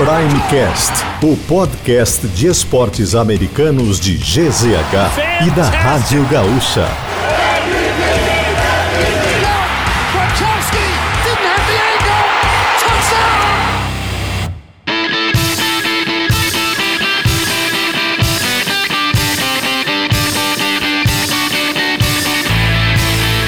Primecast, o podcast de esportes americanos de GZH e da Rádio Gaúcha.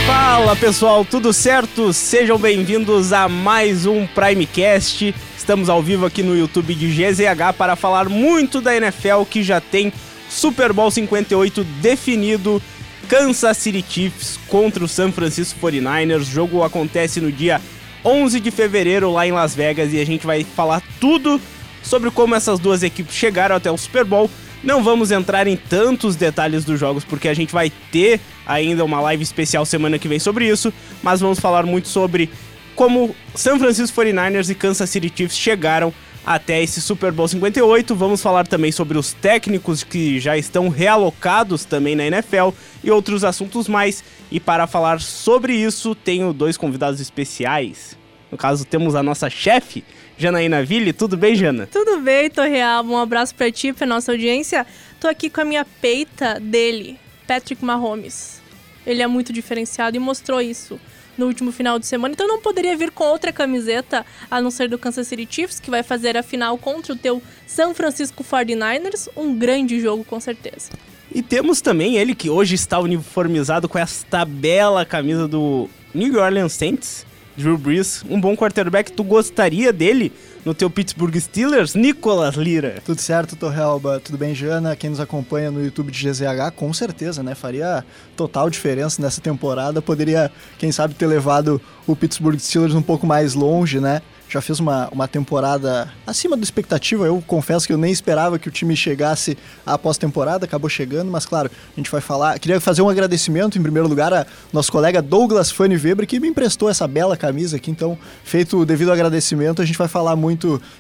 Fala pessoal, tudo certo? Sejam bem-vindos a mais um Primecast. Estamos ao vivo aqui no YouTube de GZH para falar muito da NFL que já tem Super Bowl 58 definido. Kansas City Chiefs contra o San Francisco 49ers. O jogo acontece no dia 11 de fevereiro lá em Las Vegas e a gente vai falar tudo sobre como essas duas equipes chegaram até o Super Bowl. Não vamos entrar em tantos detalhes dos jogos porque a gente vai ter ainda uma live especial semana que vem sobre isso, mas vamos falar muito sobre como San Francisco 49ers e Kansas City Chiefs chegaram até esse Super Bowl 58. Vamos falar também sobre os técnicos que já estão realocados também na NFL e outros assuntos mais. E para falar sobre isso, tenho dois convidados especiais. No caso, temos a nossa chefe, Janaína Ville. Tudo bem, Jana? Tudo bem, Torreal. Um abraço pra ti, pra nossa audiência. Tô aqui com a minha peita dele, Patrick Mahomes. Ele é muito diferenciado e mostrou isso no último final de semana, então não poderia vir com outra camiseta a não ser do Kansas City Chiefs, que vai fazer a final contra o teu San Francisco 49ers, um grande jogo com certeza. E temos também ele que hoje está uniformizado com esta bela camisa do New Orleans Saints, Drew Brees, um bom quarterback. Tu gostaria dele no teu Pittsburgh Steelers, Nicolas Lira? Tudo certo, Torrealba? Tudo bem, Jana? Quem nos acompanha no YouTube de GZH, com certeza, né? Faria total diferença nessa temporada. Poderia, quem sabe, ter levado o Pittsburgh Steelers um pouco mais longe, né? já fez uma, uma temporada acima da expectativa. Eu confesso que eu nem esperava que o time chegasse à pós-temporada, acabou chegando, mas claro, a gente vai falar. Queria fazer um agradecimento, em primeiro lugar, a nosso colega Douglas Fanny Weber, que me emprestou essa bela camisa aqui. Então, feito o devido agradecimento, a gente vai falar muito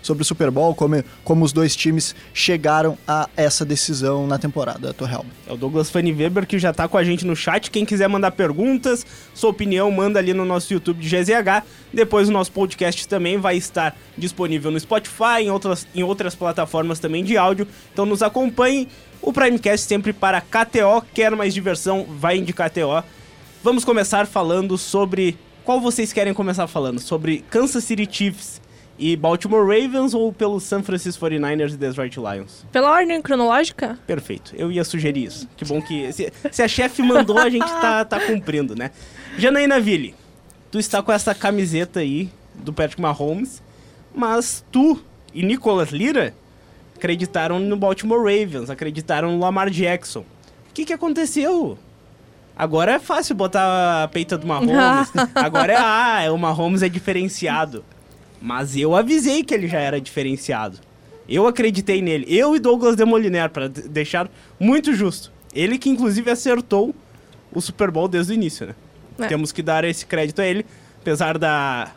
sobre o Super Bowl, como, como os dois times chegaram a essa decisão na temporada, Torreal. É o Douglas Fanny Weber que já está com a gente no chat. Quem quiser mandar perguntas, sua opinião, manda ali no nosso YouTube de GZH. Depois o nosso podcast também vai estar disponível no Spotify, em outras, em outras plataformas também de áudio. Então nos acompanhe. O Primecast sempre para KTO. Quer mais diversão? Vai em KTO. Vamos começar falando sobre. Qual vocês querem começar falando? Sobre Kansas City Chiefs e Baltimore Ravens ou pelo San Francisco 49ers e Detroit Lions? Pela ordem cronológica? Perfeito, eu ia sugerir isso. Que bom que. Se, se a chefe mandou, a gente tá, tá cumprindo, né? Janaína Ville, tu está com essa camiseta aí do Patrick Mahomes, mas tu e Nicolas Lira acreditaram no Baltimore Ravens, acreditaram no Lamar Jackson. O que, que aconteceu? Agora é fácil botar a peita do Mahomes. Agora é, ah, o Mahomes é diferenciado. Mas eu avisei que ele já era diferenciado. Eu acreditei nele. Eu e Douglas Demoliner, para deixar muito justo. Ele que inclusive acertou o Super Bowl desde o início, né? É. Temos que dar esse crédito a ele, apesar da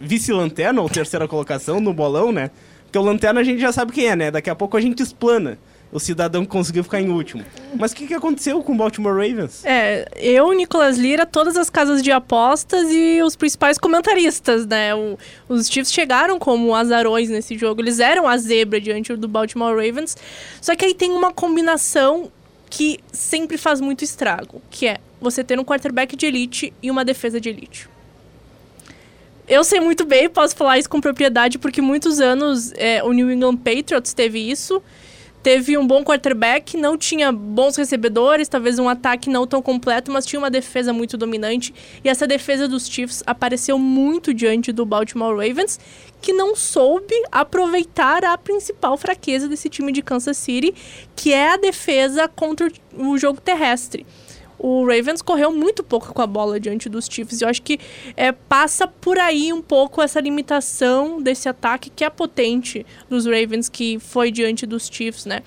vice-lanterna ou terceira colocação no bolão, né? Porque o lanterna a gente já sabe quem é, né? Daqui a pouco a gente explana o cidadão conseguiu ficar em último. Mas o que, que aconteceu com o Baltimore Ravens? É, eu, Nicolas Lira, todas as casas de apostas e os principais comentaristas, né? O, os Chiefs chegaram como azarões nesse jogo. Eles eram a zebra diante do Baltimore Ravens. Só que aí tem uma combinação que sempre faz muito estrago, que é você ter um quarterback de elite e uma defesa de elite eu sei muito bem, posso falar isso com propriedade, porque muitos anos é, o New England Patriots teve isso. Teve um bom quarterback, não tinha bons recebedores, talvez um ataque não tão completo, mas tinha uma defesa muito dominante. E essa defesa dos Chiefs apareceu muito diante do Baltimore Ravens, que não soube aproveitar a principal fraqueza desse time de Kansas City, que é a defesa contra o jogo terrestre o Ravens correu muito pouco com a bola diante dos Chiefs. Eu acho que é, passa por aí um pouco essa limitação desse ataque que é potente dos Ravens, que foi diante dos Chiefs, né?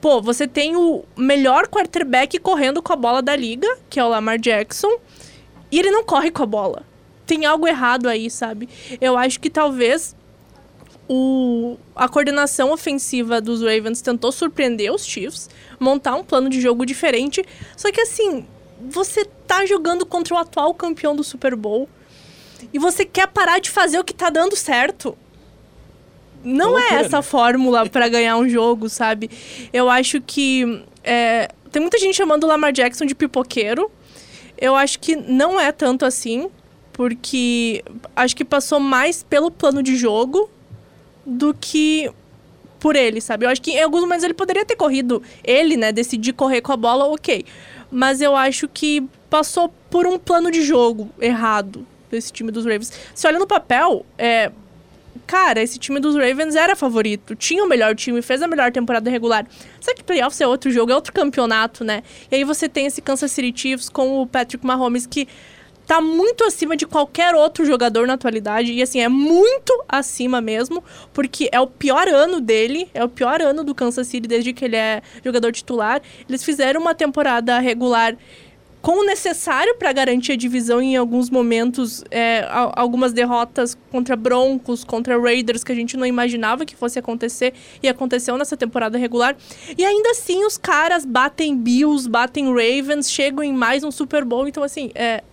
Pô, você tem o melhor quarterback correndo com a bola da liga, que é o Lamar Jackson, e ele não corre com a bola. Tem algo errado aí, sabe? Eu acho que talvez o, a coordenação ofensiva dos Ravens tentou surpreender os Chiefs, montar um plano de jogo diferente. Só que assim, você tá jogando contra o atual campeão do Super Bowl e você quer parar de fazer o que tá dando certo. não é essa né? fórmula para ganhar um jogo, sabe? Eu acho que é, tem muita gente chamando o Lamar Jackson de pipoqueiro. Eu acho que não é tanto assim, porque acho que passou mais pelo plano de jogo do que por ele, sabe? Eu acho que em alguns momentos ele poderia ter corrido, ele, né, decidir correr com a bola, ok. Mas eu acho que passou por um plano de jogo errado desse time dos Ravens. Se olha no papel, é, cara, esse time dos Ravens era favorito, tinha o melhor time, fez a melhor temporada regular. Só que playoffs é outro jogo, é outro campeonato, né? E aí você tem esse Kansas City Chiefs com o Patrick Mahomes que tá muito acima de qualquer outro jogador na atualidade. E assim, é muito acima mesmo, porque é o pior ano dele, é o pior ano do Kansas City desde que ele é jogador titular. Eles fizeram uma temporada regular com o necessário para garantir a divisão em alguns momentos, é, algumas derrotas contra Broncos, contra Raiders, que a gente não imaginava que fosse acontecer, e aconteceu nessa temporada regular. E ainda assim, os caras batem Bills, batem Ravens, chegam em mais um Super Bowl. Então, assim, é,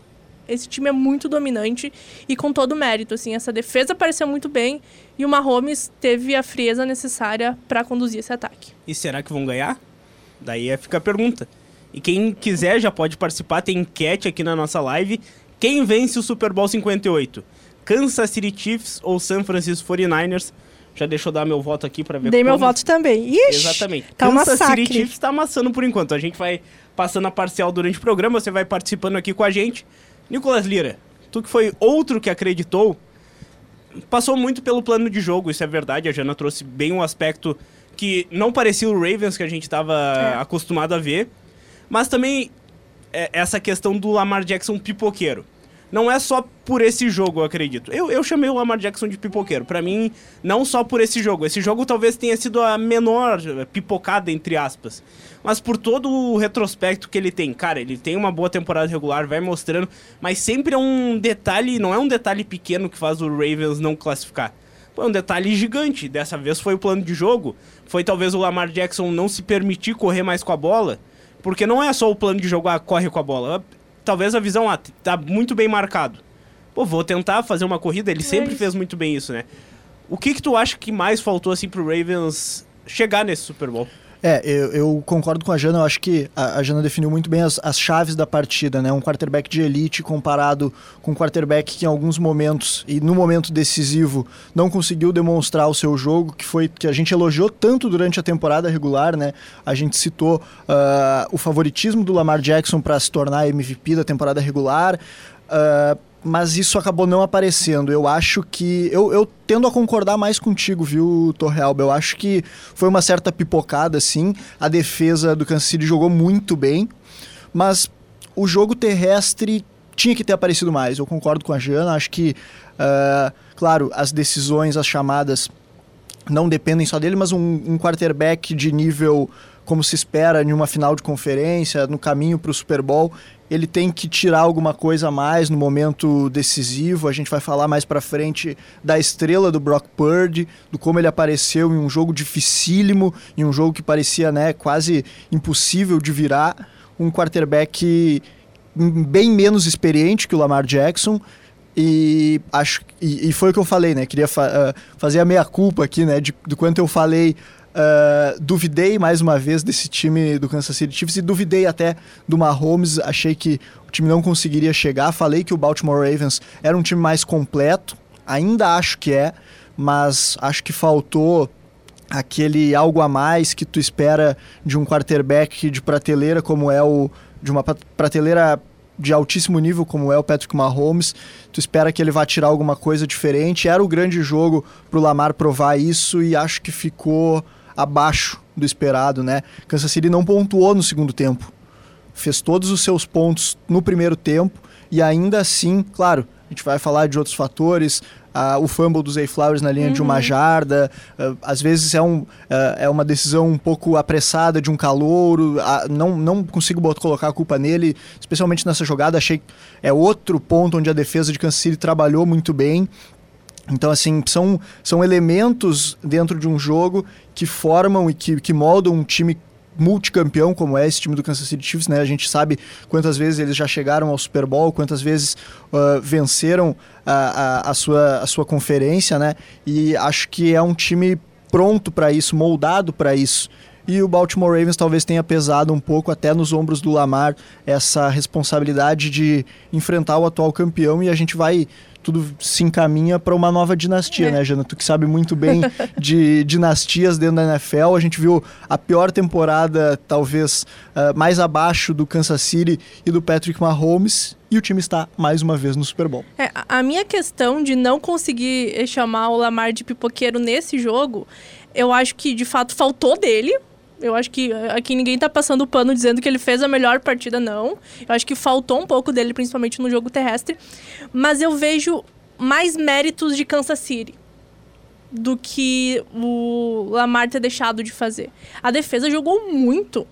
esse time é muito dominante e com todo mérito, assim, essa defesa pareceu muito bem e o Mahomes teve a frieza necessária para conduzir esse ataque. E será que vão ganhar? Daí é- fica a pergunta. E quem quiser já pode participar, tem enquete aqui na nossa live. Quem vence o Super Bowl 58? Kansas City Chiefs ou San Francisco 49ers? Já deixa eu dar meu voto aqui pra ver Dei meu como- voto também. Ixi, Exatamente. Tá um Kansas massacre. City Chiefs tá amassando por enquanto. A gente vai passando a parcial durante o programa, você vai participando aqui com a gente. Nicolas Lira, tu que foi outro que acreditou, passou muito pelo plano de jogo, isso é verdade. A Jana trouxe bem um aspecto que não parecia o Ravens que a gente estava É. acostumado a ver. Mas também é, essa questão do Lamar Jackson pipoqueiro. Não é só por esse jogo, eu acredito. Eu, eu chamei o Lamar Jackson de pipoqueiro. Pra mim, não só por esse jogo. Esse jogo talvez tenha sido a menor pipocada, entre aspas. Mas por todo o retrospecto que ele tem. Cara, ele tem uma boa temporada regular, vai mostrando. Mas sempre é um detalhe, não é um detalhe pequeno que faz o Ravens não classificar. Pô, é um detalhe gigante. Dessa vez foi o plano de jogo. Foi talvez o Lamar Jackson não se permitir correr mais com a bola. Porque não é só o plano de jogo, ah, corre com a bola. Talvez a visão, ah, tá muito bem marcado. Pô, vou tentar fazer uma corrida. Ele sempre isso. fez muito bem isso, né? O que que tu acha que mais faltou, assim, pro Ravens chegar nesse Super Bowl? É, eu, eu concordo com a Jana, eu acho que a, a Jana definiu muito bem as, as chaves da partida, né? Um quarterback de elite comparado com um quarterback que em alguns momentos, e no momento decisivo, não conseguiu demonstrar o seu jogo, que foi que a gente elogiou tanto durante a temporada regular, né? A gente citou ah, o favoritismo do Lamar Jackson para se tornar MVP da temporada regular. ah, mas isso acabou não aparecendo. Eu acho que. Eu, eu tendo a concordar mais contigo, viu, Torrealba? Eu acho que foi uma certa pipocada, sim. A defesa do Kansas City jogou muito bem, mas o jogo terrestre tinha que ter aparecido mais. Eu concordo com a Jana. Acho que, ah, claro, as decisões, as chamadas não dependem só dele, mas um, um quarterback de nível como se espera em uma final de conferência, no caminho para o Super Bowl, ele tem que tirar alguma coisa a mais no momento decisivo. A gente vai falar mais para frente da estrela do Brock Purdy, do como ele apareceu em um jogo dificílimo, em um jogo que parecia né, quase impossível de virar. Um quarterback bem menos experiente que o Lamar Jackson, e acho e, e foi o que eu falei, né? Queria fa uh, fazer a meia culpa aqui, né? De, do quanto eu falei, uh, duvidei mais uma vez desse time do Kansas City Chiefs e duvidei até do Mahomes. Achei que o time não conseguiria chegar. Falei que o Baltimore Ravens era um time mais completo. Ainda acho que é, mas acho que faltou aquele algo a mais que tu espera de um quarterback de prateleira como é o de uma prateleira de altíssimo nível como é o Patrick Mahomes, tu espera que ele vá tirar alguma coisa diferente. Era o grande jogo pro Lamar provar isso e acho que ficou abaixo do esperado, né? Kansas City não pontuou no segundo tempo. Fez todos os seus pontos no primeiro tempo e ainda assim, claro, a gente vai falar de outros fatores, uh, o fumble do Zay Flowers na linha uhum. de uma jarda, uh, às vezes é, um, é uma decisão um pouco apressada de um calouro, não, não consigo colocar a culpa nele, especialmente nessa jogada, achei que é outro ponto onde a defesa de Kansas City trabalhou muito bem, então, assim, são, são elementos dentro de um jogo que formam e que, que moldam um time multicampeão como é esse time do Kansas City Chiefs, né? A gente sabe quantas vezes eles já chegaram ao Super Bowl, quantas vezes uh, venceram a, a, a, sua, a sua conferência, né? E acho que é um time pronto para isso, moldado para isso. E o Baltimore Ravens talvez tenha pesado um pouco até nos ombros do Lamar essa responsabilidade de enfrentar o atual campeão e a gente vai tudo se encaminha para uma nova dinastia, é. né, Jana? Tu que sabe muito bem de dinastias dentro da NFL. A gente viu a pior temporada, talvez uh, mais abaixo do Kansas City e do Patrick Mahomes. E o time está mais uma vez no Super Bowl. É, a minha questão de não conseguir chamar o Lamar de pipoqueiro nesse jogo, eu acho que de fato faltou dele, eu acho que eh, aqui ninguém tá passando pano dizendo que ele fez a melhor partida, não. Eu acho que faltou um pouco dele, principalmente no jogo terrestre. Mas eu vejo mais méritos de Kansas City do que o Lamar ter deixado de fazer. A defesa jogou muito.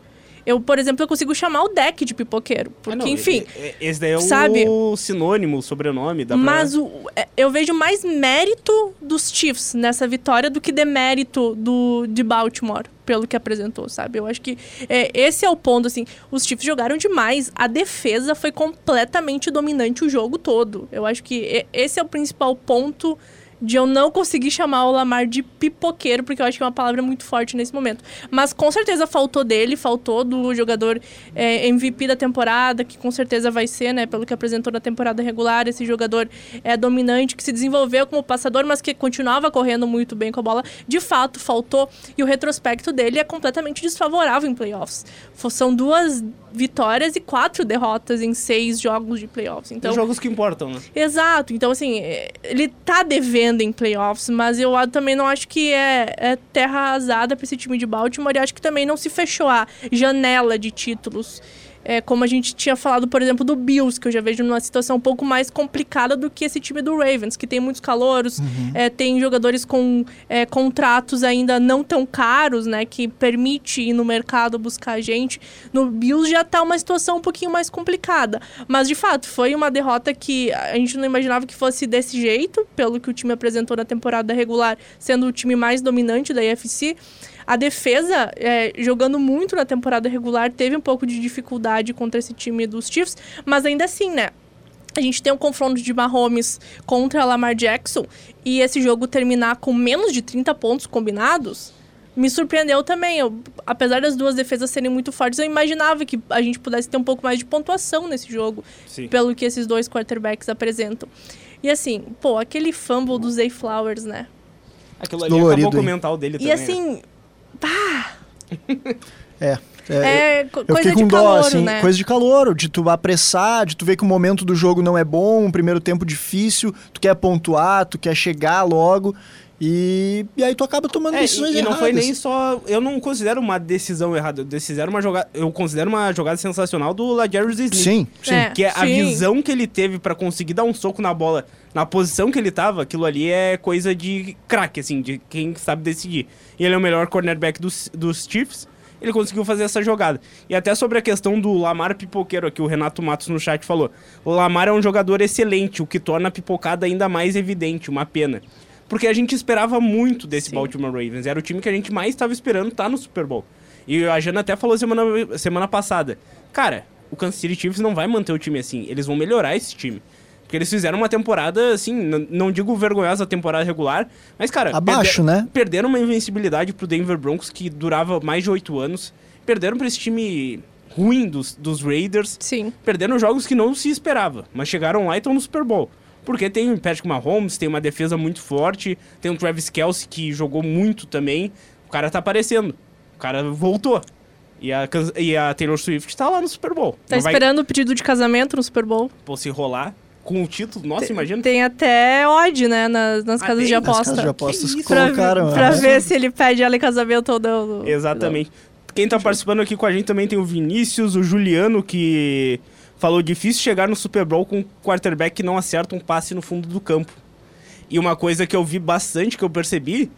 Eu, por exemplo, eu consigo chamar o deck de pipoqueiro. Porque, ah, não, enfim. Esse daí é sabe? o sinônimo, o sobrenome da Mas o, é, eu vejo mais mérito dos Chiefs nessa vitória do que demérito do, de Baltimore, pelo que apresentou, sabe? Eu acho que é, esse é o ponto, assim. Os Chiefs jogaram demais. A defesa foi completamente dominante o jogo todo. Eu acho que esse é o principal ponto de eu não conseguir chamar o Lamar de pipoqueiro, porque eu acho que é uma palavra muito forte nesse momento. Mas com certeza faltou dele, faltou do jogador é, MVP da temporada, que com certeza vai ser, né, pelo que apresentou na temporada regular, esse jogador é dominante, que se desenvolveu como passador, mas que continuava correndo muito bem com a bola. De fato, faltou. E o retrospecto dele é completamente desfavorável em playoffs. São duas vitórias e quatro derrotas em seis jogos de playoffs. Então, Os jogos que importam, né? Exato. Então, assim, ele tá devendo em playoffs, mas eu também não acho que é, é terra arrasada para esse time de Baltimore acho que também não se fechou a janela de títulos é, como a gente tinha falado, por exemplo, do Bills, que eu já vejo numa situação um pouco mais complicada do que esse time do Ravens, que tem muitos calouros, uhum. é, tem jogadores com é, contratos ainda não tão caros, né, que permite ir no mercado buscar gente. No Bills já está uma situação um pouquinho mais complicada. Mas, de fato, foi uma derrota que a gente não imaginava que fosse desse jeito, pelo que o time apresentou na temporada regular, sendo o time mais dominante da AFC. A defesa, é, jogando muito na temporada regular, teve um pouco de dificuldade contra esse time dos Chiefs, mas ainda assim, né? A gente tem um confronto de Mahomes contra Lamar Jackson e esse jogo terminar com menos de 30 pontos combinados, me surpreendeu também. Eu, apesar das duas defesas serem muito fortes, eu imaginava que a gente pudesse ter um pouco mais de pontuação nesse jogo, Sim. pelo que esses dois quarterbacks apresentam. E assim, pô, aquele fumble do Zay Flowers, né? Aquilo ali Dolorido, acabou com o mental dele também. E assim, né? Pá! é. É, é eu fiquei com dó, assim, né? coisa de calor, de tu apressar, de tu ver que o momento do jogo não é bom, um primeiro tempo difícil, tu quer pontuar, tu quer chegar logo. E, e aí tu acaba tomando é, decisões e, erradas. E não foi nem só. Eu não considero uma decisão errada. Eu, considero uma jogada, eu considero uma jogada sensacional do LaJarus Smith. Sim, sim. É, que é sim. a visão que ele teve para conseguir dar um soco na bola na posição que ele tava, aquilo ali é coisa de craque, assim, de quem sabe decidir. E ele é o melhor cornerback dos, dos Chiefs. Ele conseguiu fazer essa jogada. E até sobre a questão do Lamar pipoqueiro, aqui o Renato Matos no chat falou. O Lamar é um jogador excelente, o que torna a pipocada ainda mais evidente, uma pena. Porque a gente esperava muito desse Sim. Baltimore Ravens. Era o time que a gente mais estava esperando estar tá no Super Bowl. E a Jana até falou semana, semana passada. Cara, o Kansas City Chiefs não vai manter o time assim. Eles vão melhorar esse time. Porque eles fizeram uma temporada, assim, não digo vergonhosa temporada regular, mas, cara. Abaixo, né? Perderam uma invencibilidade pro Denver Broncos que durava mais de oito anos. Perderam pra esse time ruim dos, dos Raiders. Sim. Perderam jogos que não se esperava, mas chegaram lá e estão no Super Bowl. Porque tem o Patrick Mahomes, tem uma defesa muito forte, tem o Travis Kelsey que jogou muito também. O cara tá aparecendo. O cara voltou. E a, e a Taylor Swift tá lá no Super Bowl. Tá não esperando vai... o pedido de casamento no Super Bowl? Pô, se rolar, com o título, nossa, tem, imagina. Tem até odd, né, nas, nas ah, casas tem? de aposta. Nas casas de apostas que colocaram. Pra, pra ver se ele pede ela em casamento ou não. Exatamente. Quem tá participando aqui com a gente também tem o Vinícius, o Juliano, que falou difícil chegar no Super Bowl com um quarterback que não acerta um passe no fundo do campo. E uma coisa que eu vi bastante, que eu percebi,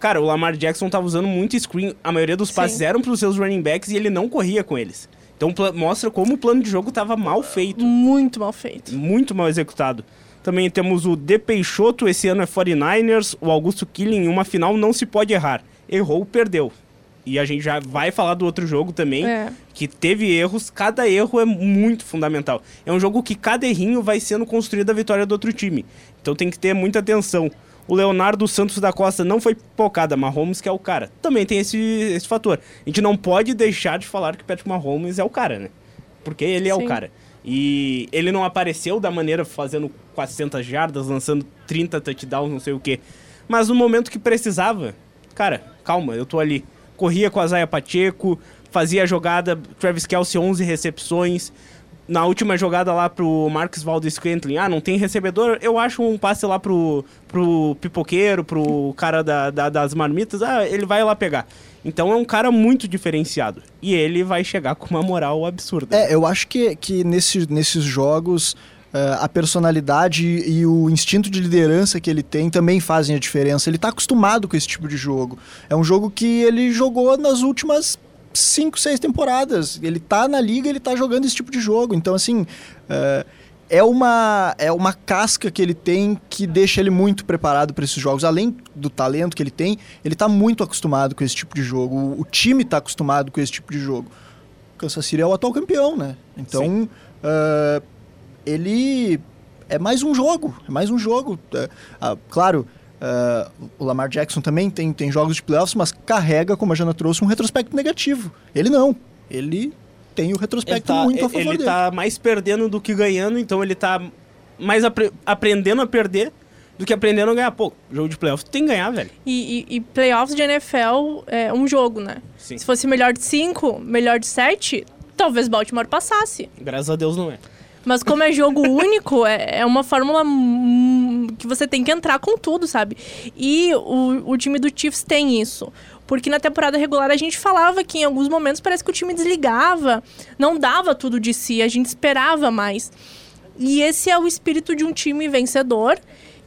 cara, o Lamar Jackson tava usando muito screen, a maioria dos passes Sim. eram pros seus running backs e ele não corria com eles. Então mostra como o plano de jogo estava mal feito. Muito mal feito. Muito mal executado. Também temos o De Peixoto, esse ano é 49ers. O Augusto Killing, em uma final não se pode errar. Errou, perdeu. E a gente já vai falar do outro jogo também, É. que teve erros, cada erro é muito fundamental. É um jogo que cada errinho vai sendo construído a vitória do outro time. Então tem que ter muita atenção. O Leonardo Santos da Costa não foi pocada, Mahomes que é o cara. Também tem esse, esse fator. A gente não pode deixar de falar que o Patrick Mahomes é o cara, né? Porque ele é Sim. o cara. E ele não apareceu da maneira fazendo 400 jardas, lançando 30 touchdowns, não sei o quê. Mas no momento que precisava, cara, calma, eu tô ali. Corria com a Zaya Pacheco, fazia a jogada, Travis Kelsey 11 recepções. Na última jogada lá pro Marcus Valdez Scantling, ah, não tem recebedor, eu acho um passe lá pro, pro pipoqueiro, pro cara da, da- das marmitas, ah, ele vai lá pegar. Então é um cara muito diferenciado. E ele vai chegar com uma moral absurda. É, eu acho que, que nesse, nesses jogos a personalidade e o instinto de liderança que ele tem também fazem a diferença. Ele tá acostumado com esse tipo de jogo. É um jogo que ele jogou nas últimas cinco, seis temporadas. Ele tá na liga, ele tá jogando esse tipo de jogo. Então, assim, eh, é uma, é uma casca que ele tem que deixa ele muito preparado para esses jogos. Além do talento que ele tem, ele tá muito acostumado com esse tipo de jogo. O, o time tá acostumado com esse tipo de jogo. Kansas City é o atual campeão, né? Então, ah, ele é mais um jogo, é mais um jogo. É, ah, claro, ah, o Lamar Jackson também tem, tem jogos de playoffs, mas carrega, como a Jana trouxe, um retrospecto negativo. Ele não. Ele tem o Ele retrospecto tá, muito a favor ele dele. tá mais perdendo do que ganhando, então ele tá mais apre- aprendendo a perder do que aprendendo a ganhar. Pô, jogo de playoff tu tem que ganhar, velho. E, e, e playoffs de NFL é um jogo, né? Sim. Se fosse melhor de cinco, melhor de sete, talvez Baltimore passasse. Graças a Deus não é. Mas como é jogo único, é, é uma fórmula que você tem que entrar com tudo, sabe? E o, o time do Chiefs tem isso. Porque na temporada regular a gente falava que em alguns momentos parece que o time desligava, não dava tudo de si, a gente esperava mais. E esse é o espírito de um time vencedor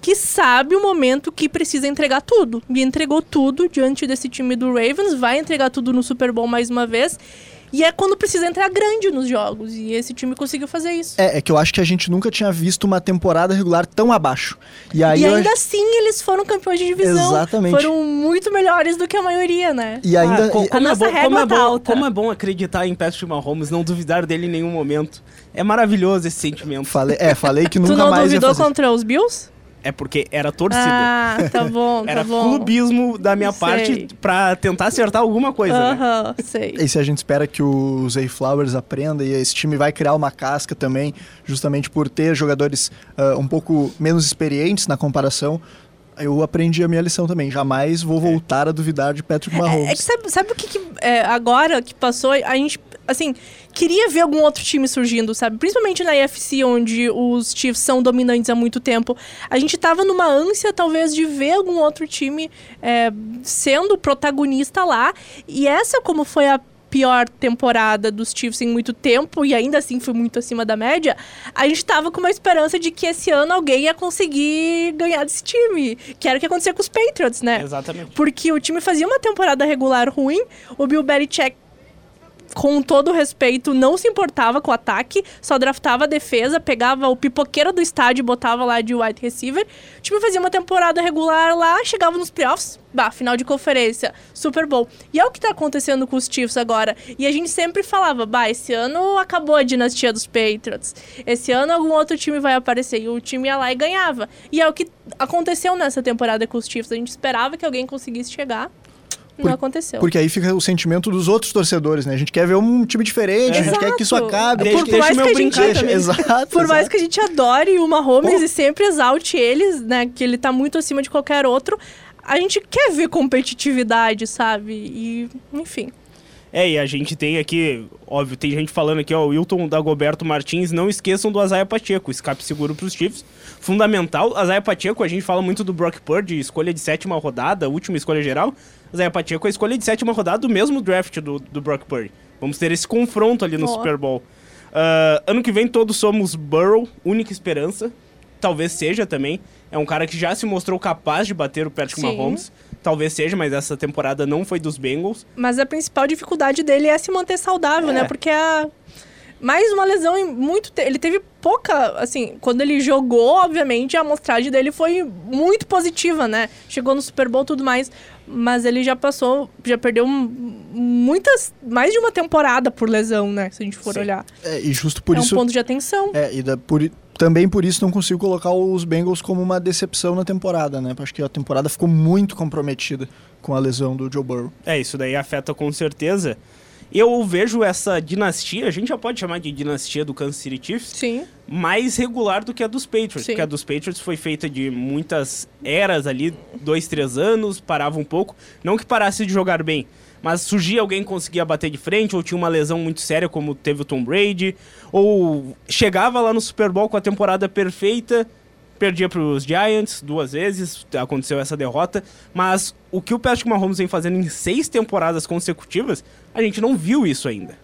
que sabe o momento que precisa entregar tudo. E entregou tudo diante desse time do Ravens, vai entregar tudo no Super Bowl mais uma vez. E é quando precisa entrar grande nos jogos. E esse time conseguiu fazer isso. É, é que eu acho que a gente nunca tinha visto uma temporada regular tão abaixo. E aí e eu ainda acho- assim eles foram campeões de divisão. Exatamente. Foram muito melhores do que a maioria, né? E ainda. Ah, co- como, A é nossa bom, como, régua é tá bom, alta. como é bom acreditar em Patrick Mahomes, não duvidar dele em nenhum momento. É maravilhoso esse sentimento. falei, é, falei que Tu nunca não mais ia duvidou fazer. contra os Bills? É porque era torcida. Ah, tá bom, tá era bom. clubismo da minha Sei. parte pra tentar acertar alguma coisa, né? Aham, sei. E se a gente espera que o Zay Flowers aprenda e esse time vai criar uma casca também, justamente por ter jogadores ah, um pouco menos experientes na comparação, eu aprendi a minha lição também. Jamais vou voltar a duvidar de Patrick Mahomes. É, é que sabe, sabe o que, que, é, agora que passou, a gente, assim, queria ver algum outro time surgindo, sabe? Principalmente na AFC, onde os Chiefs são dominantes há muito tempo. A gente tava numa ânsia, talvez, de ver algum outro time é, sendo protagonista lá. E essa, como foi a pior temporada dos Chiefs em muito tempo, e ainda assim foi muito acima da média, a gente tava com uma esperança de que esse ano alguém ia conseguir ganhar desse time. Que era o que acontecia com os Patriots, né? Exatamente. Porque o time fazia uma temporada regular ruim, o Bill Belichick, com todo respeito, não se importava com o ataque, só draftava a defesa, pegava o pipoqueiro do estádio e botava lá de wide receiver. O time fazia uma temporada regular lá, chegava nos playoffs, bah, final de conferência, Super Bowl. E é o que tá acontecendo com os Chiefs agora. E a gente sempre falava, bah, esse ano acabou a dinastia dos Patriots. Esse ano algum outro time vai aparecer. E o time ia lá e ganhava. E é o que aconteceu nessa temporada com os Chiefs. A gente esperava que alguém conseguisse chegar. Por- não aconteceu. Porque aí fica o sentimento dos outros torcedores, né? A gente quer ver um time diferente, a gente quer que isso Exato. acabe. Deixa- porque- Por mais deixa que a gente Deixa- Exato. Por mais exato. que a gente adore o Mahomes Pô. e sempre exalte eles, né? Que ele tá muito acima de qualquer outro. A gente quer ver competitividade, sabe? E, enfim. É, e a gente tem aqui, óbvio, tem gente falando aqui, ó, o Wilton Dagoberto Martins, não esqueçam do Azaia Pacheco, escape seguro pros Chiefs. Fundamental, Azaia Pacheco, a gente fala muito do Brock Purdy, escolha de sétima rodada, última escolha geral. Azaia Pacheco é a escolha de sétima rodada do mesmo draft do, do Brock Purdy. Vamos ter esse confronto ali no Ó. Super Bowl. Ah, ano que vem todos somos Burrow, única esperança. Talvez seja também. É um cara que já se mostrou capaz de bater o Patrick Sim. Mahomes. Talvez seja, mas essa temporada não foi dos Bengals. Mas a principal dificuldade dele é se manter saudável, É. né? Porque a. mais uma lesão em muito te... ele teve pouca, assim, quando ele jogou, obviamente a amostragem dele foi muito positiva, né? Chegou no Super Bowl tudo mais, mas ele já passou, já perdeu muitas, mais de uma temporada por lesão, né? Se a gente for Sim. olhar. É, e justo por é isso. É um ponto de atenção. É, e da, por, também por isso não consigo colocar os Bengals como uma decepção na temporada, né? Acho que a temporada ficou muito comprometida com a lesão do Joe Burrow. É, isso daí afeta com certeza. Eu vejo essa dinastia, a gente já pode chamar de dinastia do Kansas City Chiefs, Sim. mais regular do que a dos Patriots. Sim. Porque a dos Patriots foi feita de muitas eras ali, dois, três anos, parava um pouco. Não que parasse de jogar bem, mas surgia alguém que conseguia bater de frente, ou tinha uma lesão muito séria, como teve o Tom Brady, ou chegava lá no Super Bowl com a temporada perfeita perdia para os Giants duas vezes, aconteceu essa derrota, mas o que o Patrick Mahomes vem fazendo em seis temporadas consecutivas, a gente não viu isso ainda.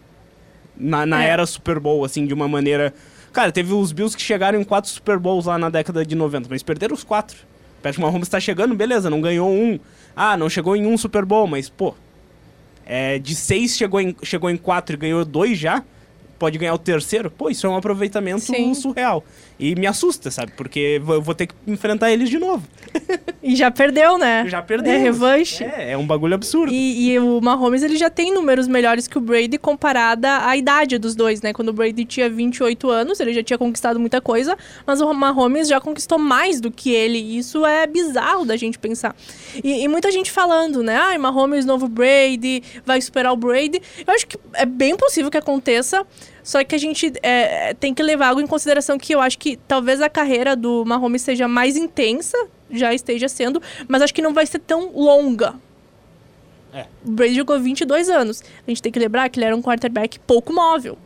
Na, na é. era Super Bowl, assim, de uma maneira... Cara, teve os Bills que chegaram em quatro Super Bowls lá na década de 90, mas perderam os quatro. O Patrick Mahomes está chegando, beleza, não ganhou um. Ah, não chegou em um Super Bowl, mas, pô... É, de seis chegou em, chegou em quatro e ganhou dois já pode ganhar o terceiro, pô, isso é um aproveitamento Sim. surreal. E me assusta, sabe? Porque eu vou ter que enfrentar eles de novo. E já perdeu, né? Já perdeu. É revanche. É, é um bagulho absurdo. E, e, o Mahomes, ele já tem números melhores que o Brady comparada à idade dos dois, né? Quando o Brady tinha 28 anos, ele já tinha conquistado muita coisa, mas o Mahomes já conquistou mais do que ele. E isso é bizarro da gente pensar. E, e muita gente falando, né? Ah, Mahomes, novo Brady, vai superar o Brady. Eu acho que é bem possível que aconteça. Só que a gente é, tem que levar algo em consideração que eu acho que talvez a carreira do Mahomes seja mais intensa, já esteja sendo, mas acho que não vai ser tão longa. É. O Brady jogou 22 anos. A gente tem que lembrar que ele era um quarterback pouco móvel.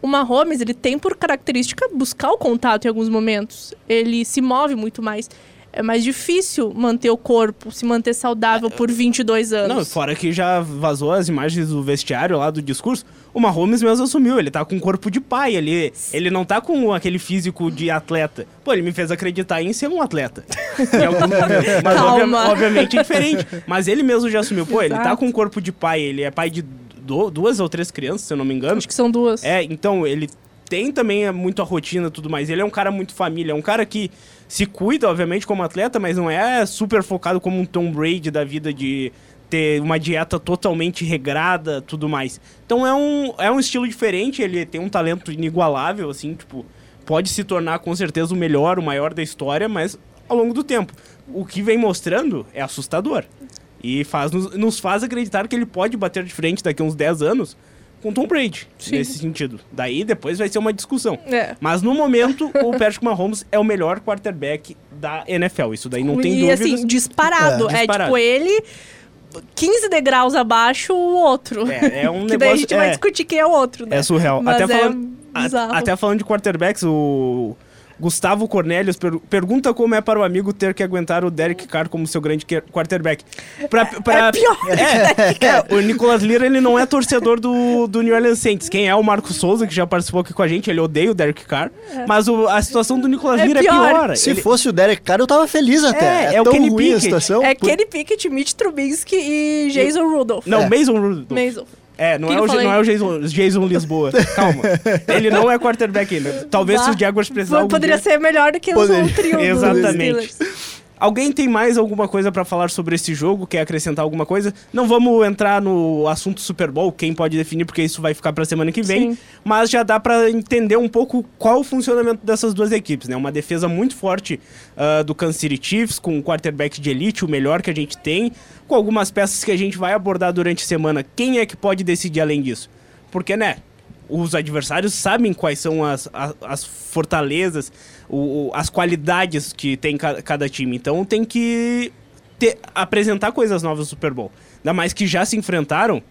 O Mahomes, ele tem por característica buscar o contato em alguns momentos. Ele se move muito mais é mais difícil manter o corpo, se manter saudável por 22 anos. Não, fora que já vazou as imagens do vestiário lá do discurso, o Mahomes mesmo assumiu, ele tá com corpo de pai, ele, ele não tá com aquele físico de atleta. Pô, ele me fez acreditar em ser um atleta. em algum momento. Mas obvia, obviamente é diferente. Mas ele mesmo já assumiu, pô, Exato. ele tá com corpo de pai, ele é pai de duas ou três crianças, se eu não me engano. Acho que são duas. É, então ele tem também muito a rotina e tudo mais. Ele é um cara muito família, é um cara que se cuida, obviamente, como atleta, mas não é super focado como um Tom Brady da vida de ter uma dieta totalmente regrada, tudo mais. Então é um, é um estilo diferente, ele tem um talento inigualável, assim, tipo, pode se tornar com certeza o melhor, o maior da história, mas ao longo do tempo. O que vem mostrando é assustador. E faz, nos, nos faz acreditar que ele pode bater de frente daqui a uns 10 anos com Tom Brady, Sim. nesse sentido. Daí depois vai ser uma discussão. É. Mas no momento, o Patrick Mahomes é o melhor quarterback da NFL. Isso daí não tem e, dúvidas. E assim, disparado. É, disparado. é tipo ele 15 degraus abaixo o outro. É, é um que negócio... daí a gente é, vai discutir quem é o outro, né? É surreal. Mas até, é falando, a, até falando de quarterbacks, o Gustavo Cornelius per pergunta como é para o amigo ter que aguentar o Derek Carr como seu grande quarterback. Pra, pra... É pior. É, é, o Nicolas Lira ele não é torcedor do, do New Orleans Saints. Quem é o Marco Souza, que já participou aqui com a gente, ele odeia o Derek Carr. É. Mas o, a situação do Nicolas é Lira pior. é pior. Se ele... fosse o Derek Carr, eu tava feliz até. É, é, é tão ruim Pickett. a situação. É por... Kenny Pickett, Mitch Trubisky e Jason Rudolph. Não, Mason Rudolph. Mason. É, não, é o, não é o Jason, Jason Lisboa. Calma. Ele não é quarterback ainda. Talvez bah, se os Jaguars precisar. Poderia dia... ser melhor do que os outros trio Exatamente. Alguém tem mais alguma coisa para falar sobre esse jogo? Quer acrescentar alguma coisa? Não vamos entrar no assunto Super Bowl, quem pode definir, porque isso vai ficar para semana que vem. Sim. Mas já dá para entender um pouco qual o funcionamento dessas duas equipes, né? Uma defesa muito forte uh, do Kansas City Chiefs, com um quarterback de elite, o melhor que a gente tem, com algumas peças que a gente vai abordar durante a semana. Quem é que pode decidir além disso? Porque, né? Os adversários sabem quais são as, as, as fortalezas, o, as qualidades que tem ca, cada time. Então tem que ter, apresentar coisas novas no Super Bowl. Ainda mais que já se enfrentaram.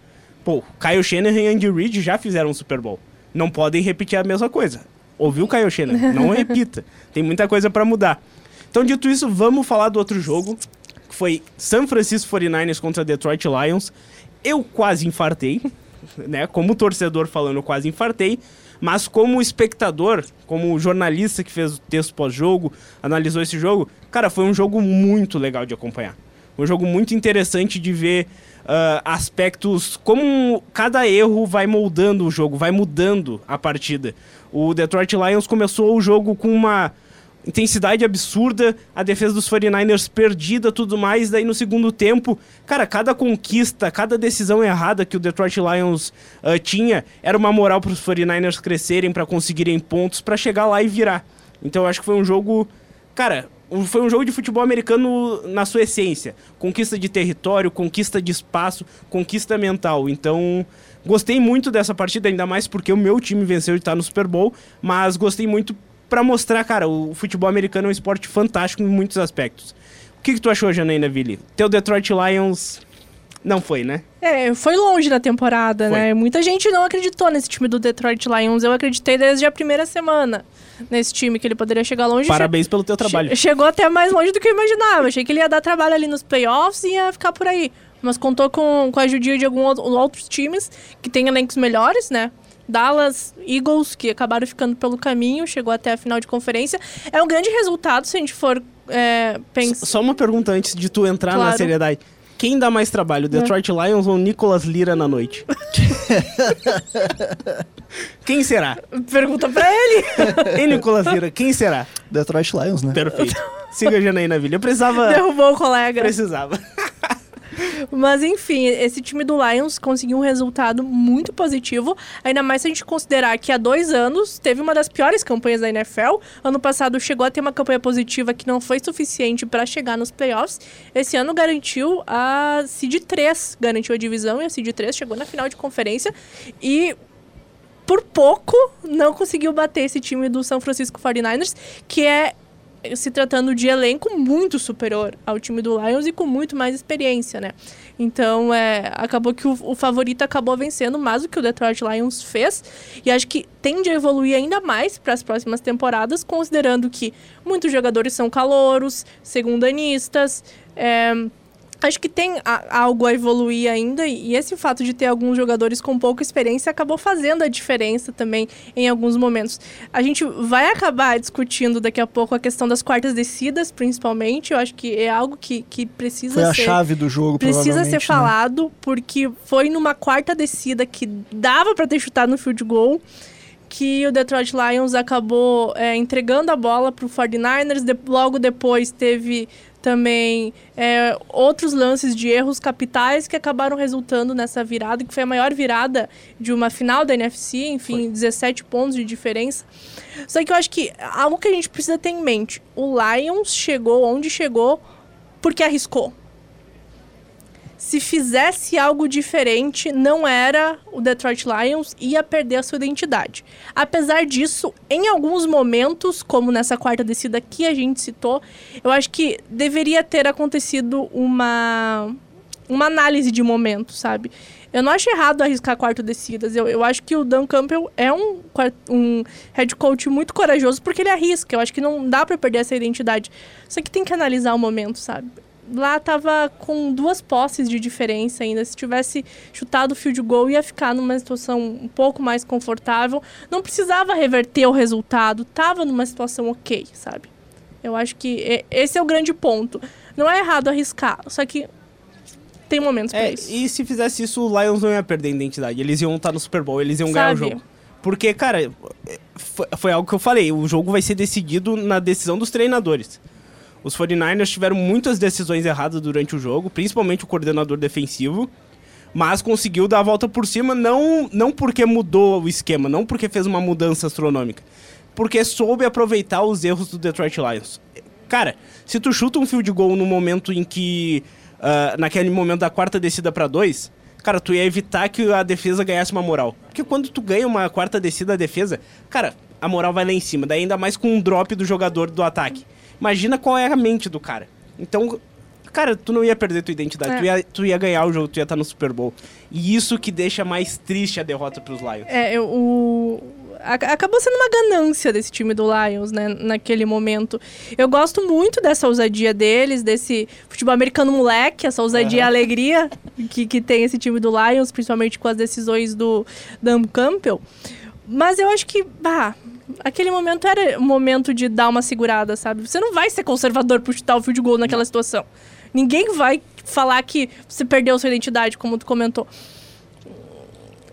Pô, Kyle Shanahan e Andy Reid já fizeram um Super Bowl. Não podem repetir a mesma coisa. Ouviu, Kyle Shanahan? Não repita. Tem muita coisa para mudar. Então, dito isso, vamos falar do outro jogo. Que foi San Francisco 49ers contra Detroit Lions. Eu quase infartei né? Como torcedor falando, eu quase infartei. Mas como espectador, como jornalista que fez o texto pós-jogo, analisou esse jogo, cara, foi um jogo muito legal de acompanhar. Um jogo muito interessante de ver uh, aspectos, como cada erro vai moldando o jogo, vai mudando a partida. O Detroit Lions começou o jogo com uma intensidade absurda, a defesa dos 49ers perdida, tudo mais. Daí no segundo tempo, cara, cada conquista, cada decisão errada que o Detroit Lions uh, tinha era uma moral para os 49ers crescerem, para conseguirem pontos, para chegar lá e virar. Então eu acho que foi um jogo, cara, foi um jogo de futebol americano na sua essência. Conquista de território, conquista de espaço, conquista mental. Então, gostei muito dessa partida, ainda mais porque o meu time venceu e está no Super Bowl, mas gostei muito para mostrar, cara, o futebol americano é um esporte fantástico em muitos aspectos. O que, que tu achou, Janaína Ville? Teu Detroit Lions não foi, né? É, foi longe da temporada, foi. né? Muita gente não acreditou nesse time do Detroit Lions. Eu acreditei desde a primeira semana nesse time que ele poderia chegar longe. Parabéns che pelo teu trabalho. Che chegou até mais longe do que eu imaginava. Achei que ele ia dar trabalho ali nos playoffs e ia ficar por aí. Mas contou com, com a ajuda de alguns outros times que têm elencos melhores, né? Dallas Eagles, que acabaram ficando pelo caminho, chegou até a final de conferência. É um grande resultado se a gente for é, pensar. Só uma pergunta antes de tu entrar claro. na seriedade. Quem dá mais trabalho, Detroit é. Lions ou Nicolas Lira na noite? quem será? Pergunta pra ele. Ei, Nicolas Lira, quem será? Detroit Lions, né? Perfeito. Siga a Janaína Vila. Eu precisava... Derrubou o colega. Precisava. Mas enfim, esse time do Lions conseguiu um resultado muito positivo, ainda mais se a gente considerar que há dois anos teve uma das piores campanhas da NFL. Ano passado chegou a ter uma campanha positiva que não foi suficiente para chegar nos playoffs. Esse ano garantiu a Seed 3, garantiu a divisão e a Seed 3 chegou na final de conferência e por pouco não conseguiu bater esse time do São Francisco 49ers, que é se tratando de elenco muito superior ao time do Lions e com muito mais experiência, né? Então, é, acabou que o, o, favorito acabou vencendo mais do que o Detroit Lions fez. E acho que tende a evoluir ainda mais para as próximas temporadas, considerando que muitos jogadores são calouros, segundanistas. É, acho que tem a, algo a evoluir ainda e esse fato de ter alguns jogadores com pouca experiência acabou fazendo a diferença também em alguns momentos. A gente vai acabar discutindo daqui a pouco a questão das quartas descidas, principalmente. Eu acho que é algo que, que precisa foi ser... Foi a chave do jogo, Precisa ser né? falado, porque foi numa quarta descida que dava para ter chutado no field goal que o Detroit Lions acabou é, entregando a bola para o 49ers. De, logo depois teve também é, outros lances de erros capitais que acabaram resultando nessa virada, que foi a maior virada de uma final da NFC, enfim, foi. 17 pontos de diferença. Só que eu acho que algo que a gente precisa ter em mente: o Lions chegou onde chegou porque arriscou se fizesse algo diferente, não era o Detroit Lions, ia perder a sua identidade. Apesar disso, em alguns momentos, como nessa quarta descida que a gente citou, eu acho que deveria ter acontecido uma, uma análise de momento, sabe? Eu não acho errado arriscar quarto descidas. Eu, eu acho que o Dan Campbell é um, um head coach muito corajoso porque ele arrisca. Eu acho que não dá para perder essa identidade. Só que tem que analisar o momento, sabe? Lá tava com duas posses de diferença ainda. Se tivesse chutado o field goal, ia ficar numa situação um pouco mais confortável. Não precisava reverter o resultado, tava numa situação ok, sabe? Eu acho que esse é o grande ponto. Não é errado arriscar, só que tem momentos é, pra isso. E se fizesse isso, o Lions não ia perder a identidade. Eles iam estar no Super Bowl, eles iam ganhar o jogo. Porque, cara, foi, foi algo que eu falei. O jogo vai ser decidido na decisão dos treinadores. Os 49ers tiveram muitas decisões erradas durante o jogo, principalmente o coordenador defensivo, mas conseguiu dar a volta por cima, não, não porque mudou o esquema, não porque fez uma mudança astronômica, porque soube aproveitar os erros do Detroit Lions. Cara, se tu chuta um field goal no momento em que. Uh, naquele momento da quarta descida para dois, cara, tu ia evitar que a defesa ganhasse uma moral. Porque quando tu ganha uma quarta descida da defesa, cara, a moral vai lá em cima. Daí ainda mais com um drop do jogador do ataque. Imagina qual é a mente do cara. Então, cara, tu não ia perder tua identidade, é. tu, ia, tu ia ganhar o jogo, tu ia estar no Super Bowl. E isso que deixa mais triste a derrota pros Lions. É, o acabou sendo uma ganância desse time do Lions, né, naquele momento. Eu gosto muito dessa ousadia deles, desse futebol americano moleque, essa ousadia uhum. e alegria que, que tem esse time do Lions, principalmente com as decisões do Dan Campbell. Mas eu acho que, bah, aquele momento era o momento de dar uma segurada, sabe? Você não vai ser conservador por chutar o field goal naquela situação. Ninguém vai falar que você perdeu sua identidade, como tu comentou.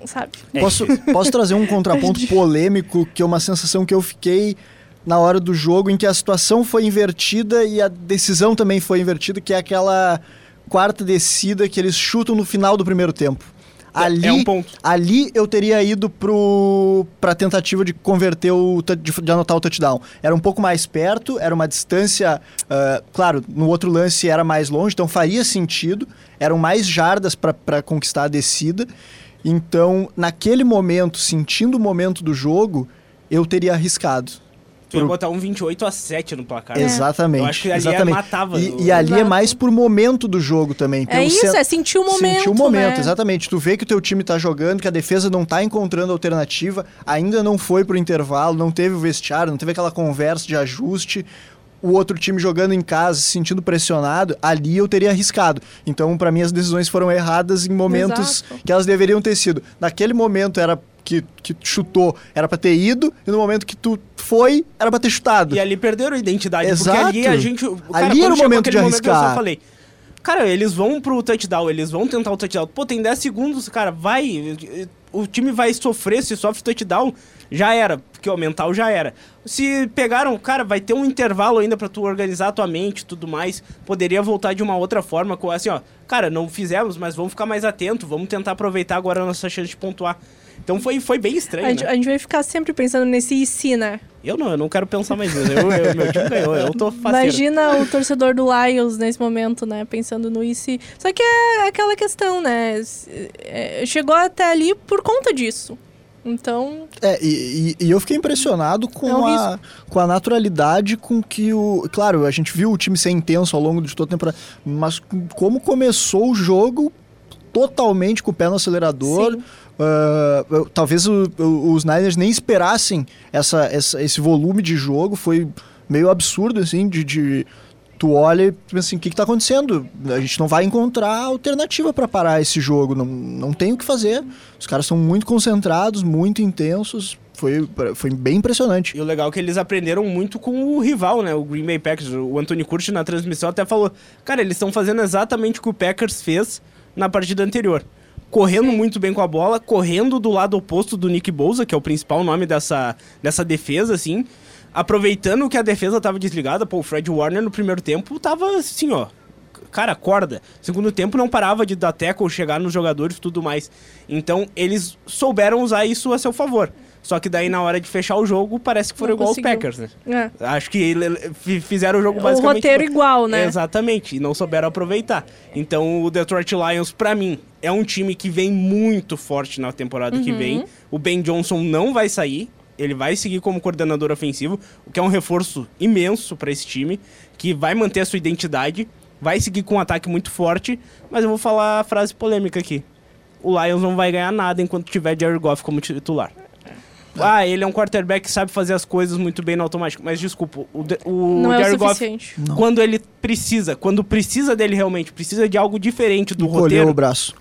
Sabe? É Posso, posso trazer um contraponto polêmico, que é uma sensação que eu fiquei na hora do jogo em que a situação foi invertida e a decisão também foi invertida, que é aquela quarta descida que eles chutam no final do primeiro tempo. Ali, é um ponto. ali eu teria ido pro, pra tentativa de converter o de, de anotar o touchdown. Era um pouco mais perto, era uma distância. ah, claro, no outro lance era mais longe, então faria sentido. Eram mais jardas para conquistar a descida. Então, naquele momento, sentindo o momento do jogo, eu teria arriscado. Tu ia Pro- botar um 28 a 7 no placar. Exatamente. Eu acho que ali é exatamente. matava E, e ali é Exato. mais por momento do jogo também. É isso, é sentir o momento. Sentir o momento, né? exatamente. Tu vê que o teu time tá jogando, que a defesa não tá encontrando alternativa, ainda não foi pro intervalo, não teve o vestiário, não teve aquela conversa de ajuste. O outro time jogando em casa, se sentindo pressionado, ali eu teria arriscado. Então, pra mim, as decisões foram erradas em momentos Exato. que elas deveriam ter sido. Naquele momento era que, que chutou, era pra ter ido, e no momento que tu foi, era pra ter chutado. E ali perderam a identidade. Exato. Porque ali a gente. Cara, Ali era o momento de eu arriscar. só falei. Cara, eles vão pro touchdown, eles vão tentar o touchdown. Pô, tem 10 segundos, cara, vai. O time vai sofrer, se sofre touchdown, já era. Porque o mental já era. Se pegaram, cara, vai ter um intervalo ainda pra tu organizar a tua mente e tudo mais. Poderia voltar de uma outra forma, com assim, ó. Cara, não fizemos, mas vamos ficar mais atento, vamos tentar aproveitar agora a nossa chance de pontuar. Então foi, foi bem estranho, A gente, né? a gente vai ficar sempre pensando nesse e se, né? Eu não, eu não quero pensar mais nisso. Eu, eu- meu time ganhou, eu tô faceiro. Imagina o torcedor do Lions nesse momento, né? Pensando no e se. Só que é aquela questão, né? É, chegou até ali por conta disso. Então, É, e, e- e eu fiquei impressionado com, É um a, com a naturalidade com que o. Claro, a gente viu o time ser intenso ao longo de toda a temporada, mas com- como começou o jogo totalmente com o pé no acelerador. Sim. Eu- talvez o- o- os Niners nem esperassem essa, essa- esse volume de jogo, foi meio absurdo, assim, de. de Tu olha e pensa assim, o que, que tá acontecendo? A gente não vai encontrar alternativa para parar esse jogo, não, não tem o que fazer. Os caras são muito concentrados, muito intensos. Foi, foi bem impressionante. E o legal é que eles aprenderam muito com o rival, né? O Green Bay Packers. O Anthony Curti na transmissão até falou: Cara, eles estão fazendo exatamente o que o Packers fez na partida anterior. Correndo muito bem com a bola, correndo do lado oposto do Nick Bosa, que é o principal nome dessa, dessa defesa, assim. Aproveitando que a defesa tava desligada, pô, o Fred Warner no primeiro tempo tava assim, ó. Cara, acorda. Segundo tempo não parava de dar tackle, chegar nos jogadores e tudo mais. Então, eles souberam usar isso a seu favor. Só que daí, na hora de fechar o jogo, parece que foram Não igual conseguiu. os Packers, né? é. Acho que fizeram o jogo O basicamente... roteiro igual, né? Exatamente, e não souberam aproveitar. Então, o Detroit Lions, pra mim, é um time que vem muito forte na temporada que Uhum. vem. O Ben Johnson não vai sair, ele vai seguir como coordenador ofensivo, o que é um reforço imenso pra esse time, que vai manter a sua identidade, vai seguir com um ataque muito forte, mas eu vou falar a frase polêmica aqui. O Lions não vai ganhar nada enquanto tiver Jared Goff como titular. Ah, ele é um quarterback que sabe fazer as coisas muito bem no automático. Mas desculpa, o, de- o Não é o Jared Goff, suficiente. Não. quando ele precisa, quando precisa dele realmente, precisa de algo diferente do Encolheu roteiro, o braço.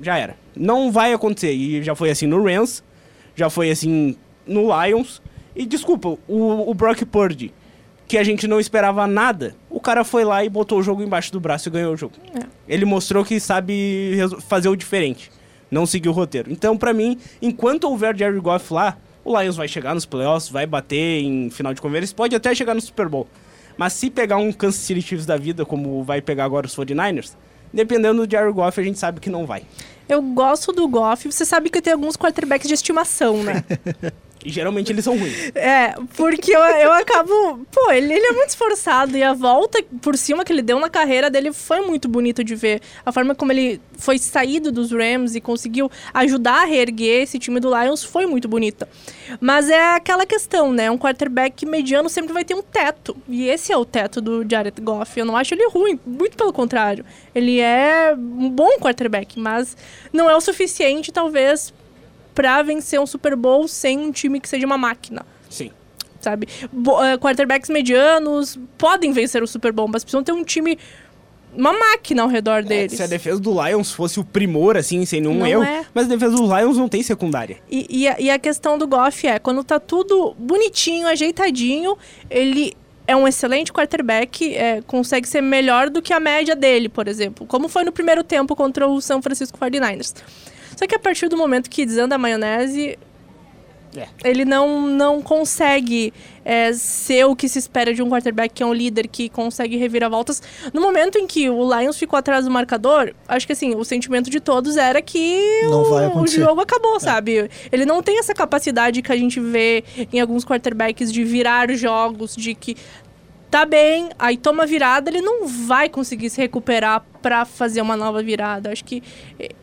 já era. Não vai acontecer. E já foi assim no Rams, já foi assim no Lions. E desculpa, o, o Brock Purdy, que a gente não esperava nada, o cara foi lá e botou o jogo embaixo do braço e ganhou o jogo. É. Ele mostrou que sabe fazer o diferente, não seguir o roteiro. Então, pra mim, enquanto houver Jerry Goff lá, o Lions vai chegar nos playoffs, vai bater em final de conferência, pode até chegar no Super Bowl. Mas se pegar um Kansas City Chiefs da vida, como vai pegar agora os 49ers, dependendo do Jerry Goff, a gente sabe que não vai. Eu gosto do Goff. Você sabe que eu tenho alguns quarterbacks de estimação, né? E geralmente eles são ruins. É, porque eu, eu acabo. Pô, ele, ele é muito esforçado e a volta por cima que ele deu na carreira dele foi muito bonito de ver. A forma como ele foi saído dos Rams e conseguiu ajudar a reerguer esse time do Lions foi muito bonita. Mas é aquela questão, né? Um quarterback mediano sempre vai ter um teto. E esse é o teto do Jared Goff. Eu não acho ele ruim, muito pelo contrário. Ele é um bom quarterback, mas não é o suficiente, talvez, pra vencer um Super Bowl sem um time que seja uma máquina Sim. sabe? Bo eh, quarterbacks medianos podem vencer o Super Bowl, mas precisam ter um time, uma máquina ao redor É, deles. se a defesa do Lions fosse o primor, assim, sem nenhum Não erro, é. mas a defesa do Lions não tem secundária. E, e a, e a questão do Goff é, quando tá tudo bonitinho, ajeitadinho, ele é um excelente quarterback, é, consegue ser melhor do que a média dele, por exemplo. Como foi no primeiro tempo contra o São Francisco 49ers. Só que a partir do momento que desanda a maionese, é. Ele não, não consegue é, ser o que se espera de um quarterback que é um líder que consegue reviravoltas. No momento em que o Lions ficou atrás do marcador, acho que assim, o sentimento de todos era que o, o, jogo acabou, é. sabe? Ele não tem essa capacidade que a gente vê em alguns quarterbacks de virar jogos, de que tá bem, aí toma virada, ele não vai conseguir se recuperar para fazer uma nova virada. Acho que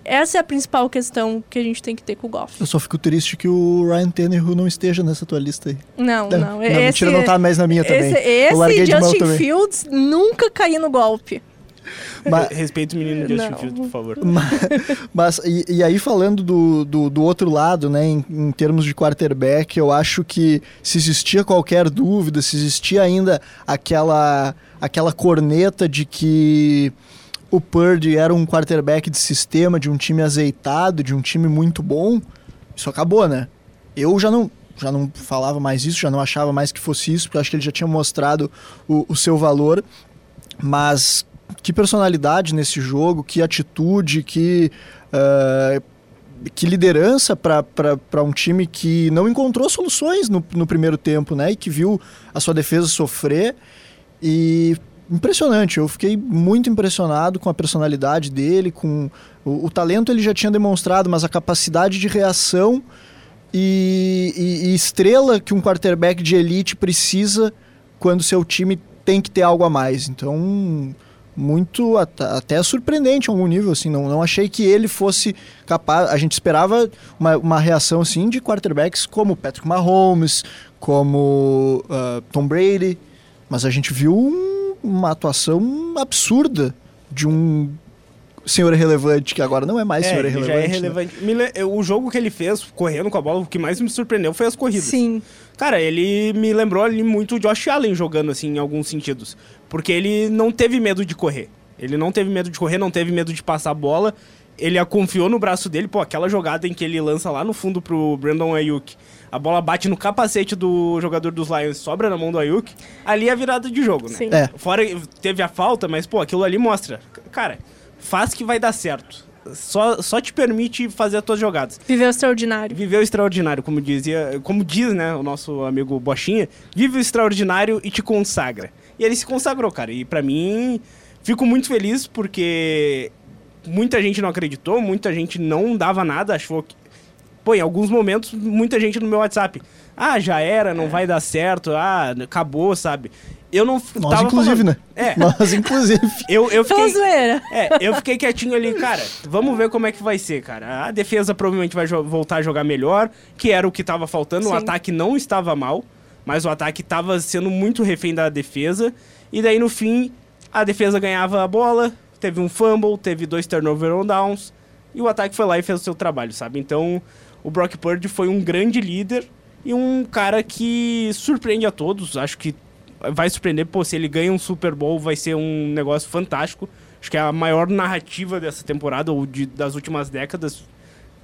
essa é a principal questão que a gente tem que ter com o Goff. Eu só fico triste que o Ryan Tannehill não esteja nessa tua lista aí. Não, não. não esse, mentira, não tá mais na minha também. Esse, esse Justin Fields nunca caiu no golpe. Mas, Respeito o menino Justin Fields, por favor. Mas, mas e, e, aí falando do, do, do, outro lado, né, em, em, termos de quarterback, eu acho que se existia qualquer dúvida, se existia ainda aquela, aquela corneta de que o Purdy era um quarterback de sistema, de um time azeitado, de um time muito bom, isso acabou, né? Eu já não, já não falava mais isso, já não achava mais que fosse isso, porque acho que ele já tinha mostrado o, o seu valor. Mas que personalidade nesse jogo, que atitude, que, uh, que liderança para um time que não encontrou soluções no, no primeiro tempo, né? E que viu a sua defesa sofrer. E impressionante, eu fiquei muito impressionado com a personalidade dele, com o, o talento ele já tinha demonstrado, mas a capacidade de reação e, e, e estrela que um quarterback de elite precisa quando seu time tem que ter algo a mais. Então, muito até surpreendente a algum nível, assim, não, não achei que ele fosse capaz, a gente esperava uma, uma reação, assim, de quarterbacks como Patrick Mahomes, como uh, Tom Brady, mas a gente viu um, uma atuação absurda de um senhor relevante, que agora não é mais é, senhor relevante. Já é relevante. Né? O jogo que ele fez, correndo com a bola, o que mais me surpreendeu foi as corridas. Sim. Cara, ele me lembrou ali muito o Josh Allen jogando, assim, em alguns sentidos. Porque ele não teve medo de correr. Ele não teve medo de correr, não teve medo de passar a bola. Ele confiou no braço dele. Pô, aquela jogada em que ele lança lá no fundo pro Brandon Ayuk. A bola bate no capacete do jogador dos Lions, sobra na mão do Ayuk. Ali é a virada de jogo, né? Sim. É. Fora teve a falta, mas, pô, aquilo ali mostra. Cara, faz que vai dar certo. Só, só te permite fazer as tuas jogadas. Viveu extraordinário. Viveu extraordinário, como dizia, como diz, né, o nosso amigo Bochinha, vive o extraordinário e te consagra. E ele se consagrou, cara. E para mim, fico muito feliz porque muita gente não acreditou, muita gente não dava nada, achou que Pô, em alguns momentos, muita gente no meu WhatsApp. Ah, já era, não é. vai dar certo, ah, acabou, sabe? eu não Nós, tava inclusive, falando. né? É. Nós, inclusive. eu, eu fiquei. zoeira. É, eu fiquei quietinho ali, cara. Vamos ver como é que vai ser, cara. A defesa provavelmente vai voltar a jogar melhor, que era o que tava faltando. Sim. O ataque não estava mal, mas o ataque tava sendo muito refém da defesa. E daí, no fim, a defesa ganhava a bola, teve um fumble, teve dois turnover on downs, e o ataque foi lá e fez o seu trabalho, sabe? Então, o Brock Purdy foi um grande líder e um cara que surpreende a todos. Acho que vai surpreender, pô, se ele ganha um Super Bowl vai ser um negócio fantástico. Acho que é a maior narrativa dessa temporada ou de, das últimas décadas.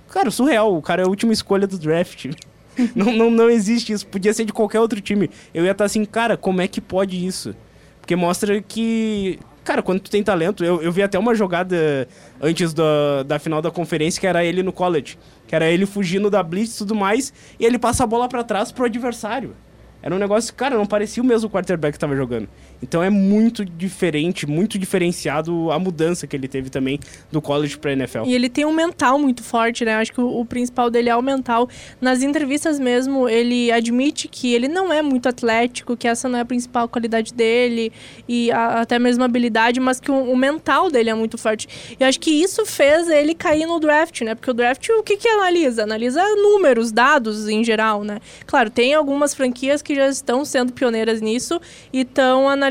Cara, surreal, o cara é a última escolha do draft. não, não, não existe isso, podia ser de qualquer outro time. Eu ia estar assim, cara, como é que pode isso? Porque mostra que, cara, quando tu tem talento, eu, eu vi até uma jogada antes da, da final da conferência que era ele no college, que era ele fugindo da blitz e tudo mais, e ele passa a bola para trás pro adversário. Era um negócio, cara, não parecia o mesmo quarterback que tava jogando. Então é muito diferente, muito diferenciado a mudança que ele teve também do college pra NFL. E ele tem um mental muito forte, né? Acho que o, o principal dele é o mental. Nas entrevistas mesmo, ele admite que ele não é muito atlético, que essa não é a principal qualidade dele, e a, até mesmo habilidade, mas que o, o, mental dele é muito forte. E acho que isso fez ele cair no draft, né? Porque o draft, o que que analisa? Analisa números, dados em geral, né? Claro, tem algumas franquias que já estão sendo pioneiras nisso e estão analisando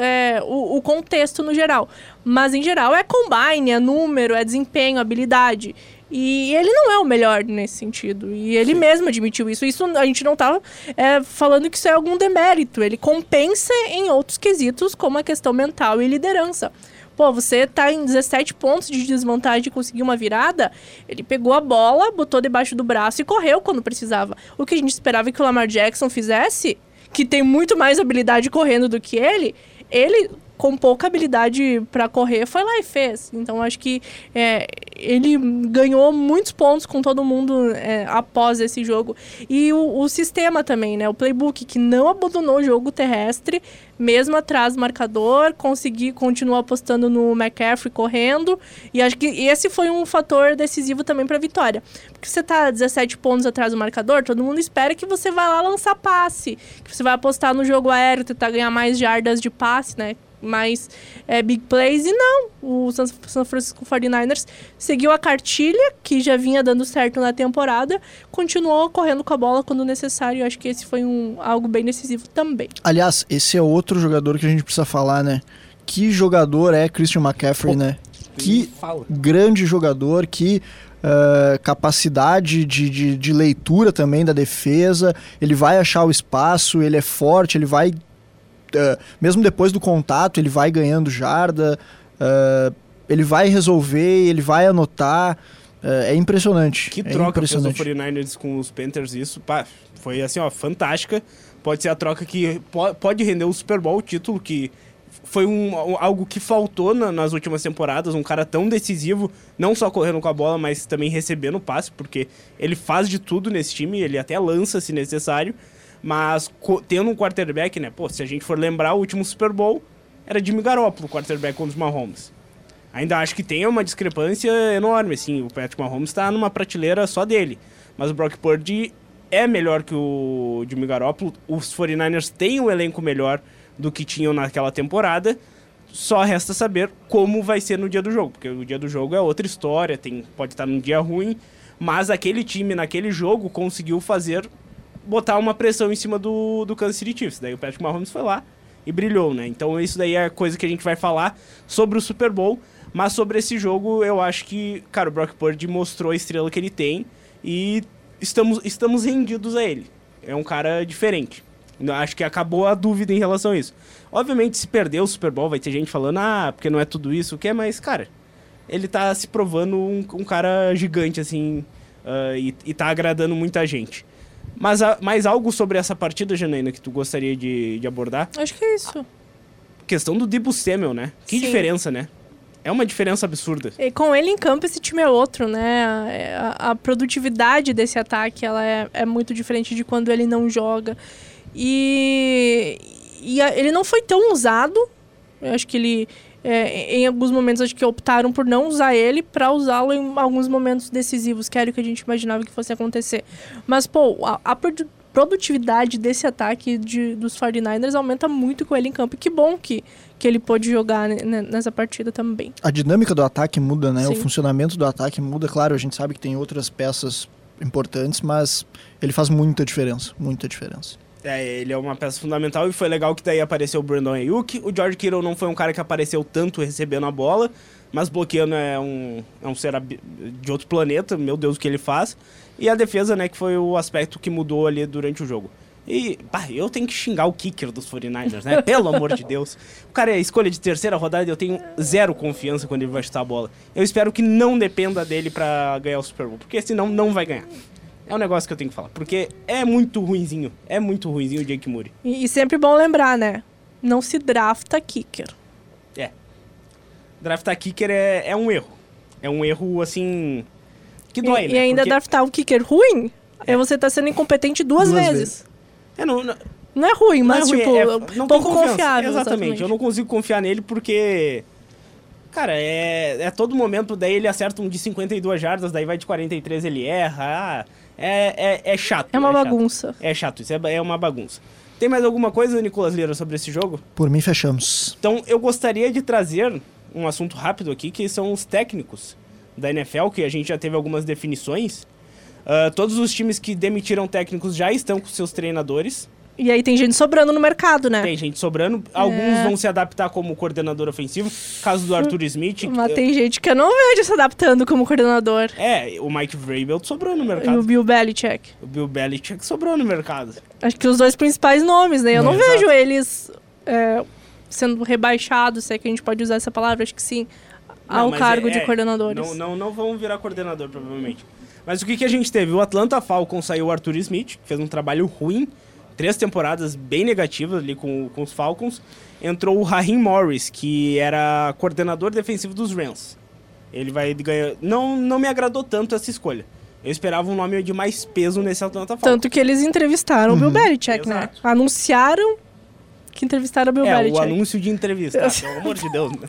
é, o, o contexto no geral. Mas, em geral, é combine, é número, é desempenho, habilidade. E ele não é o melhor nesse sentido. E ele Sim. mesmo admitiu isso. Isso a gente não tá é, falando que isso é algum demérito. Ele compensa em outros quesitos, como a questão mental e liderança. Pô, você tá em 17 pontos de desvantagem de conseguir uma virada. Ele pegou a bola, botou debaixo do braço e correu quando precisava. O que a gente esperava que o Lamar Jackson fizesse, que tem muito mais habilidade correndo do que ele, ele com pouca habilidade para correr, foi lá e fez. Então acho que é, ele ganhou muitos pontos com todo mundo é, após esse jogo. E o, o, sistema também, né? O playbook que não abandonou o jogo terrestre, mesmo atrás do marcador, conseguir continuar apostando no McCaffrey correndo. E acho que esse foi um fator decisivo também para a vitória. Porque você tá 17 pontos atrás do marcador, todo mundo espera que você vai lá lançar passe, que você vai apostar no jogo aéreo, tentar ganhar mais jardas de passe, né? Mais é, big plays. E não, o San Francisco 49ers seguiu a cartilha, que já vinha dando certo na temporada, continuou correndo com a bola quando necessário. Eu acho que esse foi um, algo bem decisivo também. Aliás, esse é outro jogador que a gente precisa falar, né? Que jogador é Christian McCaffrey, Pô, né? Que grande jogador, que Uh, capacidade de, de, de, leitura também da defesa, ele vai achar o espaço, ele é forte, ele vai uh, mesmo depois do contato, ele vai ganhando jarda, uh, ele vai resolver, ele vai anotar. Uh, é impressionante. Que é troca impressionante. fez o 49ers com os Panthers, isso, pá, foi assim, ó, fantástica. Pode ser a troca que pode render o Super Bowl, o título que foi um, algo que faltou na, nas últimas temporadas, um cara tão decisivo, não só correndo com a bola, mas também recebendo passe, porque ele faz de tudo nesse time, ele até lança se necessário. Mas tendo um quarterback, né? Pô, se a gente for lembrar, o último Super Bowl era Jimmy Garoppolo, quarterback contra os Mahomes. Ainda acho que tem uma discrepância enorme, assim. O Patrick Mahomes está numa prateleira só dele. Mas o Brock Purdy é melhor que o Jimmy Garoppolo. Os 49ers têm um elenco melhor do que tinham naquela temporada. Só resta saber como vai ser no dia do jogo, porque o dia do jogo é outra história, tem, pode estar num dia ruim, mas aquele time naquele jogo conseguiu fazer botar uma pressão em cima do, do Kansas City Chiefs. Daí o Patrick Mahomes foi lá e brilhou, né? Então isso daí é coisa que a gente vai falar sobre o Super Bowl. Mas sobre esse jogo, eu acho que, cara, o Brock Purdy mostrou a estrela que ele tem e estamos, estamos rendidos a ele. É um cara diferente. Acho que acabou a dúvida em relação a isso. Obviamente, se perder o Super Bowl, vai ter gente falando, ah, porque não é tudo isso, o que é, mas, cara, ele tá se provando um, um cara gigante, assim, uh, e, e tá agradando muita gente. Mas a, mais algo sobre essa partida, Janaína, que tu gostaria de, de abordar? Acho que é isso. A questão do Debo Samuel, né? Que Sim. diferença, né? É uma diferença absurda. E com ele em campo, esse time é outro, né? A, a, a produtividade desse ataque ela é, é, muito diferente de quando ele não joga. E, e a, ele não foi tão usado. Eu acho que ele é, em alguns momentos acho que optaram por não usar ele para usá-lo em alguns momentos decisivos, que era o que a gente imaginava que fosse acontecer. Mas, pô, a, a produtividade desse ataque de, dos 49ers aumenta muito com ele em campo. E que bom que, que ele pôde jogar nessa partida também. A dinâmica do ataque muda, né? Sim. O funcionamento do ataque muda. Claro, a gente sabe que tem outras peças importantes, mas ele faz muita diferença, muita diferença. É, ele é uma peça fundamental e foi legal que daí apareceu o Brandon Ayuk. O George Kittle não foi um cara que apareceu tanto recebendo a bola, mas bloqueando é um, é um ser de outro planeta, meu Deus, o que ele faz. E a defesa, né, que foi o aspecto que mudou ali durante o jogo. E, pá, eu tenho que xingar o kicker dos 49ers, né? Pelo amor de Deus. O cara é escolha de terceira rodada e eu tenho zero confiança quando ele vai chutar a bola. Eu espero que não dependa dele para ganhar o Super Bowl, porque senão não vai ganhar. É um negócio que eu tenho que falar. Porque é muito ruinzinho. É muito ruinzinho o Jake Moody. E, e sempre bom lembrar, né? Não se drafta kicker. É. Draftar kicker é, é um erro. É um erro, assim. Que dói, e, né? E ainda Porque... draftar um kicker ruim é, é você tá sendo incompetente duas, duas vezes. vezes. É, não, não, não é ruim, não mas, é ruim, tipo, é, não pouco confiável. Exatamente. exatamente. Eu não consigo confiar nele porque. Cara, é, é todo momento, daí ele acerta um de 52 jardas, daí vai de 43, ele erra. Ah, é, é, é chato. É uma é bagunça. Chato. É chato, isso é, é uma bagunça. Tem mais alguma coisa, Nicolas Lira, sobre esse jogo? Por mim, fechamos. Então, eu gostaria de trazer um assunto rápido aqui, que são os técnicos da NFL, que a gente já teve algumas definições. Uh, todos os times que demitiram técnicos já estão com seus treinadores. E aí tem gente sobrando no mercado, né? Tem gente sobrando. Alguns é. vão se adaptar como coordenador ofensivo. Caso do Arthur Smith. Mas tem gente que eu não vejo se adaptando como coordenador. É, o Mike Vrabel sobrou no mercado. E o Bill Belichick. O Bill Belichick sobrou no mercado. Acho que os dois principais nomes, né? Eu não, não vejo eles é, sendo rebaixados, se é que a gente pode usar essa palavra, acho que sim, ao não, cargo é, de coordenadores. Não, não, não vão virar coordenador, provavelmente. Mas o que, que a gente teve? O Atlanta Falcons saiu o Arthur Smith, que fez um trabalho ruim três temporadas bem negativas ali com, com os Falcons, entrou o Raheem Morris, que era coordenador defensivo dos Rams. Ele vai ganhar. Não, não me agradou tanto essa escolha. Eu esperava um nome de mais peso nesse Atlanta Falcons. Tanto que eles entrevistaram o Bill Belichick, né? Anunciaram que entrevistaram o Bill É, Belichick. o anúncio de entrevista, ah, pelo amor de Deus. Né?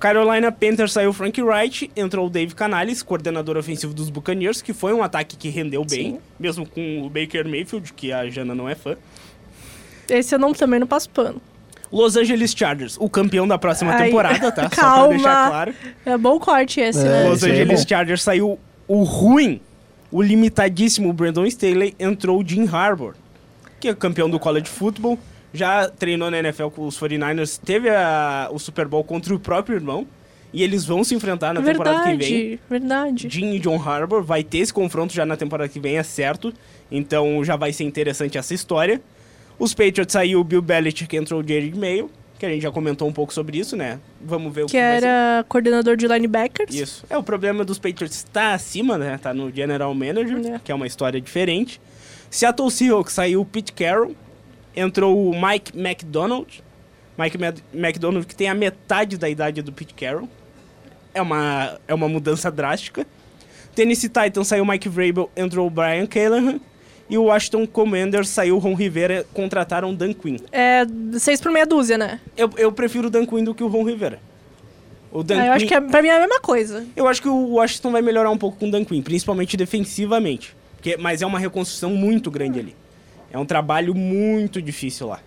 Carolina Panthers saiu o Frank Wright, entrou o Dave Canales, coordenador ofensivo dos Buccaneers, que foi um ataque que rendeu bem, Sim. mesmo com o Baker Mayfield, que a Jana não é fã. Esse eu não, também não passo pano. Los Angeles Chargers, o campeão da próxima Ai, temporada, tá? Só pra calma. deixar claro. É bom corte esse, É. né? Los esse aí é Angeles bom. Chargers saiu o ruim, o limitadíssimo Brandon Staley, entrou o Jim Harbour, que é campeão do college football, já treinou na NFL com os 49ers, teve a- o Super Bowl contra o próprio irmão, e eles vão se enfrentar na temporada que vem. Verdade, verdade. Jim e John Harbour vai ter esse confronto já na temporada que vem, é certo. Então já vai ser interessante essa história. Os Patriots saiu o Bill Belichick, entrou o Jared Mayo, que a gente já comentou um pouco sobre isso, né? Vamos ver o que, Que era coordenador de linebackers. Isso. É, o problema dos Patriots tá acima, né? Tá no General Manager, É. que é uma história diferente. Seattle Seahawks saiu o Pete Carroll, entrou o Mike McDonald. Mike McDonald que tem a metade da idade do Pete Carroll. É uma, é uma mudança drástica. Tennessee Titans saiu o Mike Vrabel, entrou o Brian Callahan. E o Washington Commanders saiu o Ron Rivera, contrataram o Dan Quinn. É seis por meia dúzia, né? Eu, eu prefiro o Dan Quinn do que o Ron Rivera. O Dan Ah, eu acho que é, pra mim é a mesma coisa. eu acho que o Washington vai melhorar um pouco com o Dan Quinn, principalmente defensivamente. Porque, mas é uma reconstrução muito grande ali. É um trabalho muito difícil lá.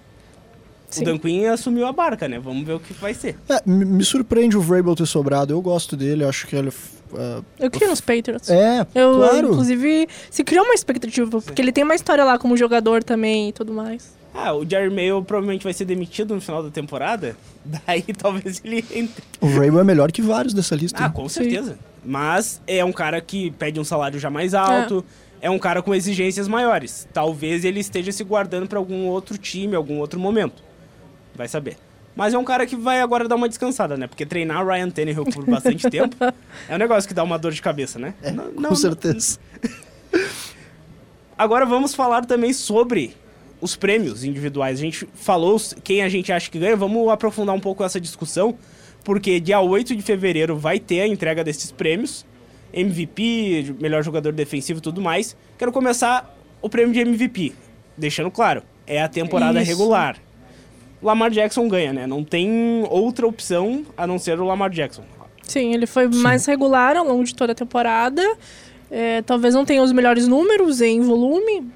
Sim. O Dan Quinn assumiu a barca, né? Vamos ver o que vai ser. É, me surpreende o Vrabel ter sobrado. Eu gosto dele, eu acho que ele. ah, Eu queria nos Patriots. é, Eu, claro. inclusive, se criou uma expectativa, porque ele tem uma história lá como jogador também e tudo mais. Ah, o Jerry Mayo provavelmente vai ser demitido no final da temporada. Daí talvez ele entre. O Vrabel é melhor que vários dessa lista. Ah, com Sim. certeza. Mas é um cara que pede um salário já mais alto. É. um cara com exigências maiores. Talvez ele esteja se guardando para algum outro time, algum outro momento. Vai saber. Mas é um cara que vai agora dar uma descansada, né? Porque treinar Ryan Tannehill por bastante tempo é um negócio que dá uma dor de cabeça, né? Não- com não- certeza. Agora vamos falar também sobre os prêmios individuais. A gente falou quem a gente acha que ganha, vamos aprofundar um pouco essa discussão, porque dia 8 de fevereiro vai ter a entrega desses prêmios. MVP, melhor jogador defensivo e tudo mais. Quero começar o prêmio de MVP, deixando claro, é a temporada Isso. regular. Lamar Jackson ganha, né? Não tem outra opção a não ser o Lamar Jackson. Sim, ele foi mais regular ao longo de toda a temporada. É, talvez não tenha os melhores números em volume,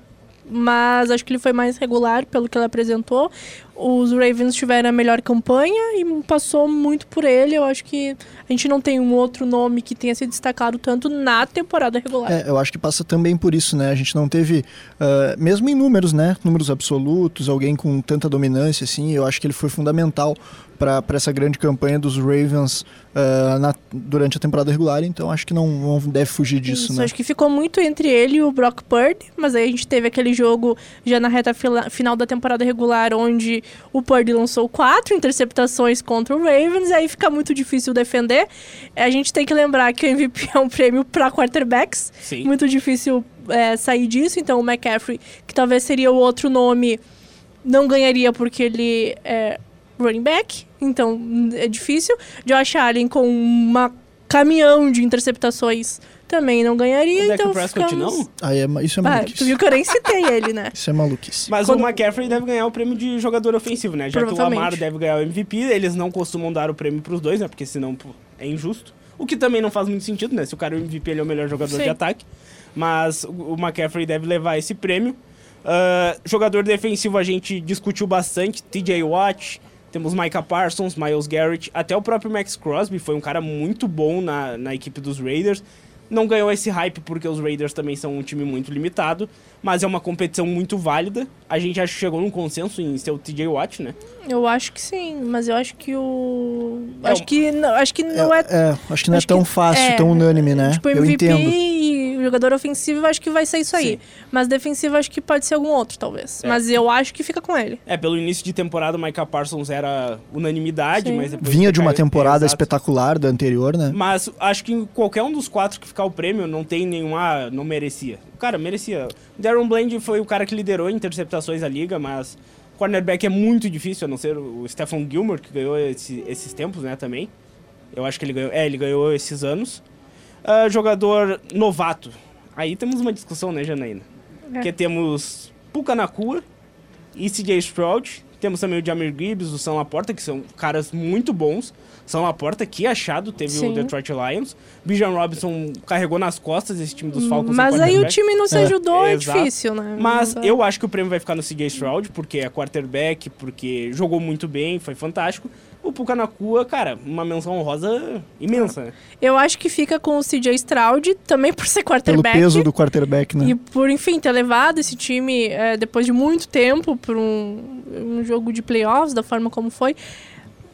mas acho que ele foi mais regular pelo que ele apresentou. Os Ravens tiveram a melhor campanha e passou muito por ele. Eu acho que a gente não tem um outro nome que tenha se destacado tanto na temporada regular. É, eu acho que passa também por isso, né? A gente não teve, ah, mesmo em números, né? Números absolutos, alguém com tanta dominância, assim. Eu acho que ele foi fundamental para essa grande campanha dos Ravens ah, na- durante a temporada regular. Então acho que não, não deve fugir disso, Isso, né? acho que ficou muito entre ele e o Brock Purdy, mas aí a gente teve aquele jogo já na reta fila- final da temporada regular, onde o Purdy lançou quatro interceptações contra o Ravens, e aí fica muito difícil defender. A gente tem que lembrar que o MVP é um prêmio para quarterbacks, Sim. muito difícil é, sair disso, então o McCaffrey, que talvez seria o outro nome, não ganharia porque ele é running back, então é difícil. Josh Allen com uma caminhão de interceptações também não ganharia, O Dak então Prescott ficamos... não? Aí é, ma- isso é Ah, tu maluquice. viu que eu nem citei ele, né? Isso é maluquice. Mas Quando- o McCaffrey deve ganhar o prêmio de jogador ofensivo, né? Já que o. Lamar deve ganhar o MVP, eles não costumam dar o prêmio pros dois, né? Porque senão pô, é injusto. O que também não faz muito sentido, né? Se o cara é o MVP, ele é o melhor jogador Sim. de ataque. Mas o o McCaffrey deve levar esse prêmio. Ah, jogador defensivo a gente discutiu bastante. TJ Watt, temos Micah Parsons, Miles Garrett, até o próprio Max Crosby foi um cara muito bom na, na equipe dos Raiders. Não ganhou esse hype porque os Raiders também são um time muito limitado, mas é uma competição muito válida. A gente acho que chegou num consenso em ser o TJ Watt, né? Eu acho que sim, mas eu acho que o. É acho que não, acho que não é. É, acho que não é acho tão que- fácil, é, tão unânime, né? Tipo, Eu MVP entendo. e jogador ofensivo eu acho que vai ser isso aí. Sim. Mas defensivo eu acho que pode ser algum outro, talvez. É. Mas eu acho que fica com ele. É, pelo início de temporada o Micah Parsons era unanimidade, Sim. mas depois Vinha de uma caiu- temporada é, espetacular da anterior, né? Mas acho que em qualquer um dos quatro que ficar o prêmio não tem nenhum, ah, não merecia. Cara, merecia. Darren Bland foi o cara que liderou interceptações da liga, mas cornerback é muito difícil, a não ser o Stephen Gilmore, que ganhou esse- esses tempos, né, também. Eu acho que ele ganhou, é, ele ganhou esses anos. Ah, jogador novato. Aí temos uma discussão, né, Janaína? É. Porque temos Puka Nakua e CJ Stroud. Temos também o Jamir Gibbs, o São Laporta, que são caras muito bons. São Laporta, que achado, teve Sim. o Detroit Lions. Bijan Robinson carregou nas costas esse time dos Falcons. Mas aí o time não se É. ajudou, é, Exato. difícil, né? Mas Então- eu acho que o prêmio vai ficar no CJ Stroud, porque é quarterback, porque jogou muito bem, foi fantástico. O Puka Nakua, cara, uma menção honrosa imensa, né? Eu acho que fica com o CJ Stroud, também por ser Pelo quarterback. peso do quarterback, né? E por, enfim, ter levado esse time é, depois de muito tempo para um, um jogo de playoffs, da forma como foi.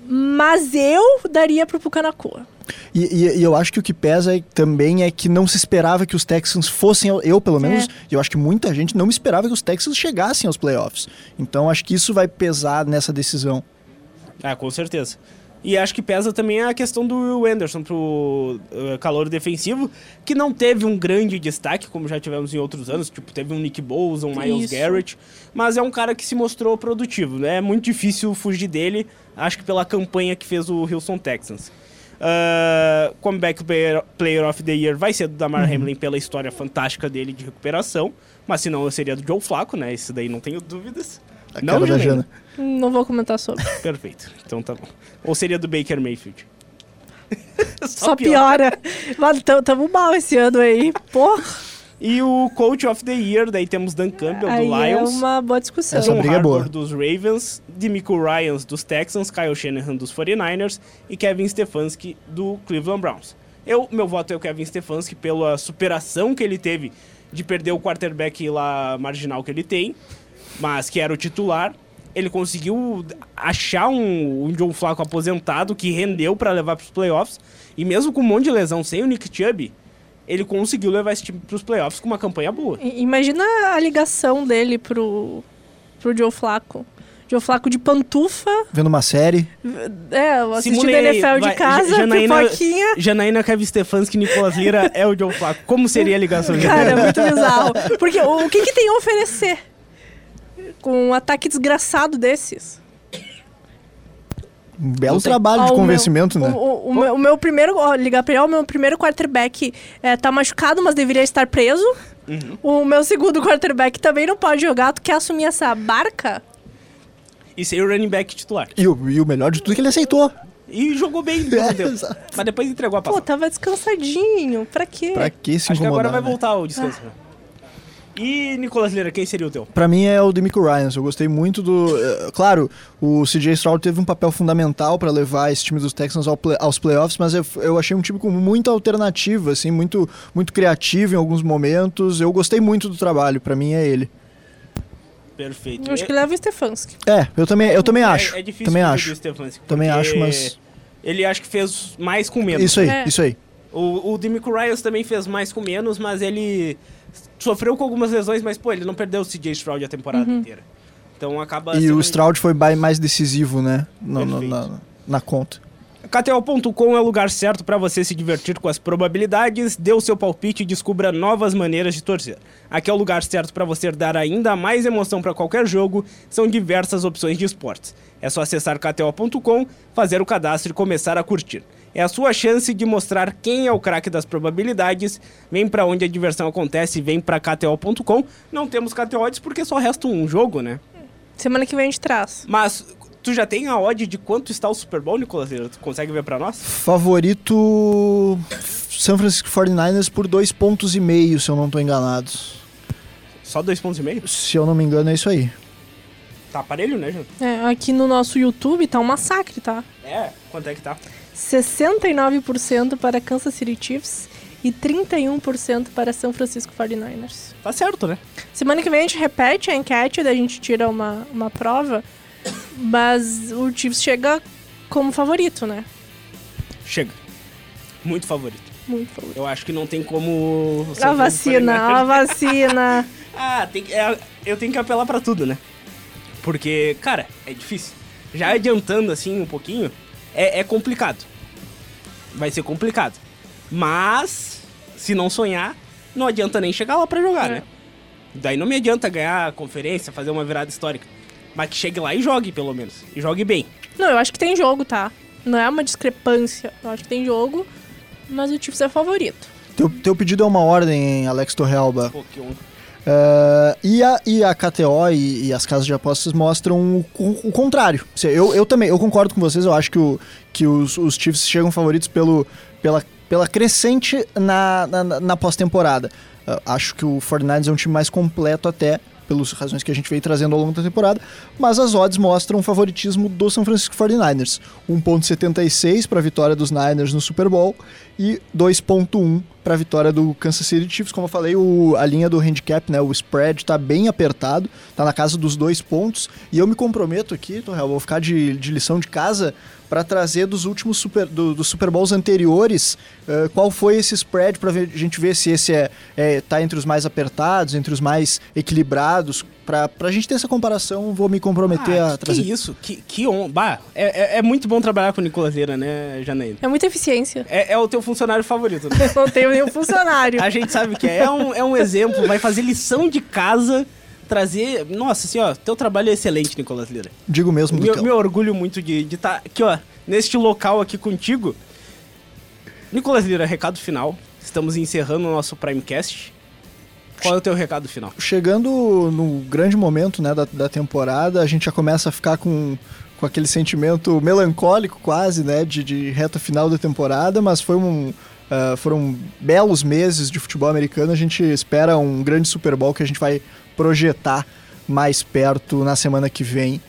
Mas eu daria pro Pucanacua. E, e- e eu acho que o que pesa é- também é que não se esperava que os Texans fossem, eu pelo menos, É. eu acho que muita gente não esperava que os Texans chegassem aos playoffs. Então acho que isso vai pesar nessa decisão. Ah, com certeza. E acho que pesa também a questão do Will Anderson pro uh, calor defensivo, que não teve um grande destaque, como já tivemos em outros anos. Tipo, teve um Nick Bowles, um Miles Isso. Garrett. Mas é um cara que se mostrou produtivo, né? É muito difícil fugir dele, acho que pela campanha que fez o Houston Texans. Uh, comeback player, player of the Year vai ser do Damar Hamlin pela história fantástica dele de recuperação. Mas se não, seria do Joe Flaco, né? Isso daí não tenho dúvidas. A não, cara da Janaína? Jana. Não vou comentar sobre. Perfeito. Então tá bom. Ou seria do Baker Mayfield? Só piora. Mas tam- tamo mal esse ano aí. Porra. E o Coach of the Year, daí temos Dan Campbell Aí do é Lions, uma boa discussão. Essa John briga é boa. dos Ravens, Demico Ryans dos Texans, Kyle Shanahan dos 49ers e Kevin Stefanski do Cleveland Browns. Eu, meu voto é o Kevin Stefanski pela superação que ele teve de perder o quarterback lá marginal que ele tem, mas que era o titular. Ele conseguiu achar um, um John Flaco aposentado que rendeu para levar para os playoffs. E mesmo com um monte de lesão sem o Nick Chubb, ele conseguiu levar esse time para os playoffs com uma campanha boa. Imagina a ligação dele pro, pro Joe Flaco. Joe Flaco de pantufa. Vendo uma série. É, assistindo Simulei NFL vai, de casa, Ja- Janaína- pipoquinha. Janaína Kevin Stefanski, Nicolas Lira é o Joe Flaco. Como seria a ligação de Cara, é muito bizarro. Porque o, o que, que tem a oferecer? Com um ataque desgraçado desses. Um belo trabalho Ó, de o convencimento, meu, né? O, o- o meu, o meu primeiro. Ó, ligar pra ele, ó, o meu primeiro quarterback é, tá machucado, mas deveria estar preso. Uhum. O meu segundo quarterback também não pode jogar. Tu quer assumir essa barca? E ser o running back titular. E o, e o melhor de tudo é que ele aceitou. E jogou bem, meu É, Deus. Mas depois entregou a Pô, passada. tava descansadinho. Pra quê? Pra que se Acho que agora vai né? voltar o descanso. né? E Nicolas Lira, quem seria o teu? Pra mim é o Demico Ryans. Eu gostei muito do. eh, Claro, o CJ Stroud teve um papel fundamental pra levar esse time dos Texans ao play- aos playoffs, mas eu, eu achei um time com muita alternativa, assim, muito, muito criativo em alguns momentos. Eu gostei muito do trabalho. Pra mim é ele. Perfeito. Eu acho que leva o Stefanski. É, eu também, eu também É- acho. É, difícil também acho. do Stefanski, Também acho, mas. Ele acho que fez mais com menos. Isso aí, É. isso aí. O, o Demico Ryans também fez mais com menos, mas ele sofreu com algumas lesões, mas, pô, ele não perdeu o CJ Stroud a temporada inteira. Então acaba E sendo- o Stroud foi mais decisivo, né? no- no- na, na conta. KTO.com é o lugar certo para você se divertir com as probabilidades, dê o seu palpite e descubra novas maneiras de torcer. Aqui é o lugar certo para você dar ainda mais emoção para qualquer jogo, são diversas opções de esportes. É só acessar KTO.com, fazer o cadastro e começar a curtir. É a sua chance de mostrar quem é o craque das probabilidades. Vem para onde a diversão acontece, vem para KTO.com. Não temos KTO odds porque só resta um jogo, né? Semana que vem a gente traz. Mas tu já tem a odd de quanto está o Super Bowl, Nicolas? Tu consegue ver para nós? Favorito San Francisco 49ers por dois pontos e meio, se eu não tô enganado. Só dois pontos e meio? Se eu não me engano, é isso aí. Tá aparelho, né, Jana? É, aqui no nosso YouTube tá um massacre, tá? É, quanto é que tá? 69% para Kansas City Chiefs e 31% para São Francisco 49ers. Tá certo, né? Semana que vem a gente repete a enquete, daí a gente tira uma, uma prova, mas o Chiefs chega como favorito, né? Chega. Muito favorito. Muito favorito. Eu acho que não tem como. A vacina, a vacina. ah, tem, é, eu tenho que apelar pra tudo, né? Porque, cara, é difícil. Já adiantando assim um pouquinho, é, é complicado. Vai ser complicado. Mas, se não sonhar, não adianta nem chegar lá pra jogar, É. né? Daí não me adianta ganhar a conferência, fazer uma virada histórica. Mas que chegue lá e jogue, pelo menos. E jogue bem. Não, eu acho que tem jogo, tá? Não é uma discrepância. Eu acho que tem jogo, mas o Chiefs é favorito. Teu, teu pedido é uma ordem, Alex Torrealba. Pô, que honra. Uh, e, a, e a KTO e, e as casas de apostas mostram o, o- o contrário. Eu, eu também, eu concordo com vocês, eu acho que, o, que os, os Chiefs chegam favoritos pelo, pela, pela crescente na, na, na pós-temporada. Uh, acho que o 49ers é um time mais completo até, pelas razões que a gente veio trazendo ao longo da temporada, mas as odds mostram o favoritismo do São Francisco 49ers. 1.76 para a vitória dos Niners no Super Bowl e 2.1 para a vitória do Kansas City Chiefs. Como eu falei, o- a linha do handicap, né, o spread está bem apertado, está na casa dos dois pontos. E eu me comprometo aqui, Torreal, vou ficar de, de lição de casa para trazer dos últimos super, do- dos Super Bowls anteriores eh, qual foi esse spread para a gente ver se esse é, é, tá entre os mais apertados, entre os mais equilibrados. Para a gente ter essa comparação, vou me comprometer Ah, a que, trazer. que isso? Que, que honra. Bah, é, é, é muito bom trabalhar com o Nicolas Leira, né, Janaína? É muita eficiência. É, é o teu funcionário favorito, né? Não tenho nenhum funcionário. A gente sabe que é. É um, é um exemplo, vai fazer lição de casa, trazer. Nossa, assim, ó, teu trabalho é excelente, Nicolas Lira. Digo mesmo do Me, cão. me orgulho muito de estar aqui, ó, neste local aqui contigo. Nicolas Lira, recado final. Estamos encerrando o nosso Primecast. Qual é o teu recado final? Chegando no grande momento né, da, da temporada, a gente já começa a ficar com, com aquele sentimento melancólico quase, né, de, de reta final da temporada, mas foi um, ah, foram belos meses de futebol americano. A gente espera um grande Super Bowl que a gente vai projetar mais perto na semana que vem,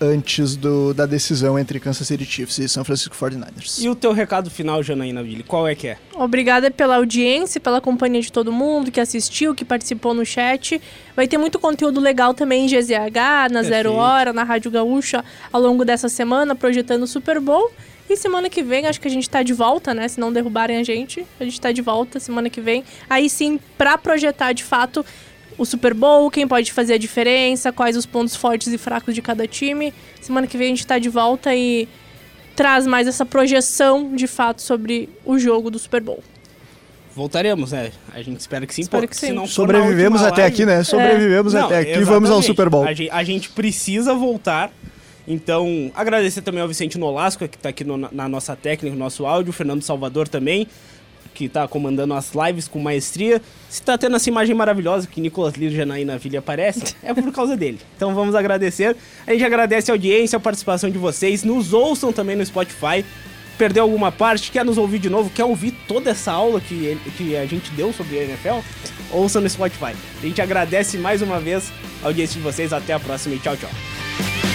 antes do, da decisão entre Kansas City Chiefs e San Francisco 49ers. E o teu recado final, Janaína Ville, qual é que é? Obrigada pela audiência, pela companhia de todo mundo que assistiu, que participou no chat. Vai ter muito conteúdo legal também em GZH, na Zero Perfeito. Hora, na Rádio Gaúcha, ao longo dessa semana, projetando o Super Bowl. E semana que vem, acho que a gente tá de volta, né? Se não derrubarem a gente, a gente tá de volta semana que vem. Aí sim, pra projetar de fato o Super Bowl, quem pode fazer a diferença, quais os pontos fortes e fracos de cada time. Semana que vem a gente tá de volta e traz mais essa projeção de fato sobre o jogo do Super Bowl. Voltaremos, né? A gente espera que sim. Espero pô, que se sim. não Sobrevivemos até live- aqui, né? Sobrevivemos Não, até aqui e vamos ao exatamente. Super Bowl. A gente, a gente precisa voltar. Então, agradecer também ao Vicente Nolasco, que está aqui no- na nossa técnica, no nosso áudio, o Fernando Salvador também, que está comandando as lives com maestria. Se está tendo essa imagem maravilhosa que Nicolas Lira e Janaína aparecem, é por causa dele. Então vamos agradecer. A gente agradece a audiência, a participação de vocês. Nos ouçam também no Spotify. Perdeu alguma parte, quer nos ouvir de novo, quer ouvir toda essa aula que, que a gente deu sobre a NFL? Ouça no Spotify. A gente agradece mais uma vez a audiência de vocês. Até a próxima e tchau, tchau.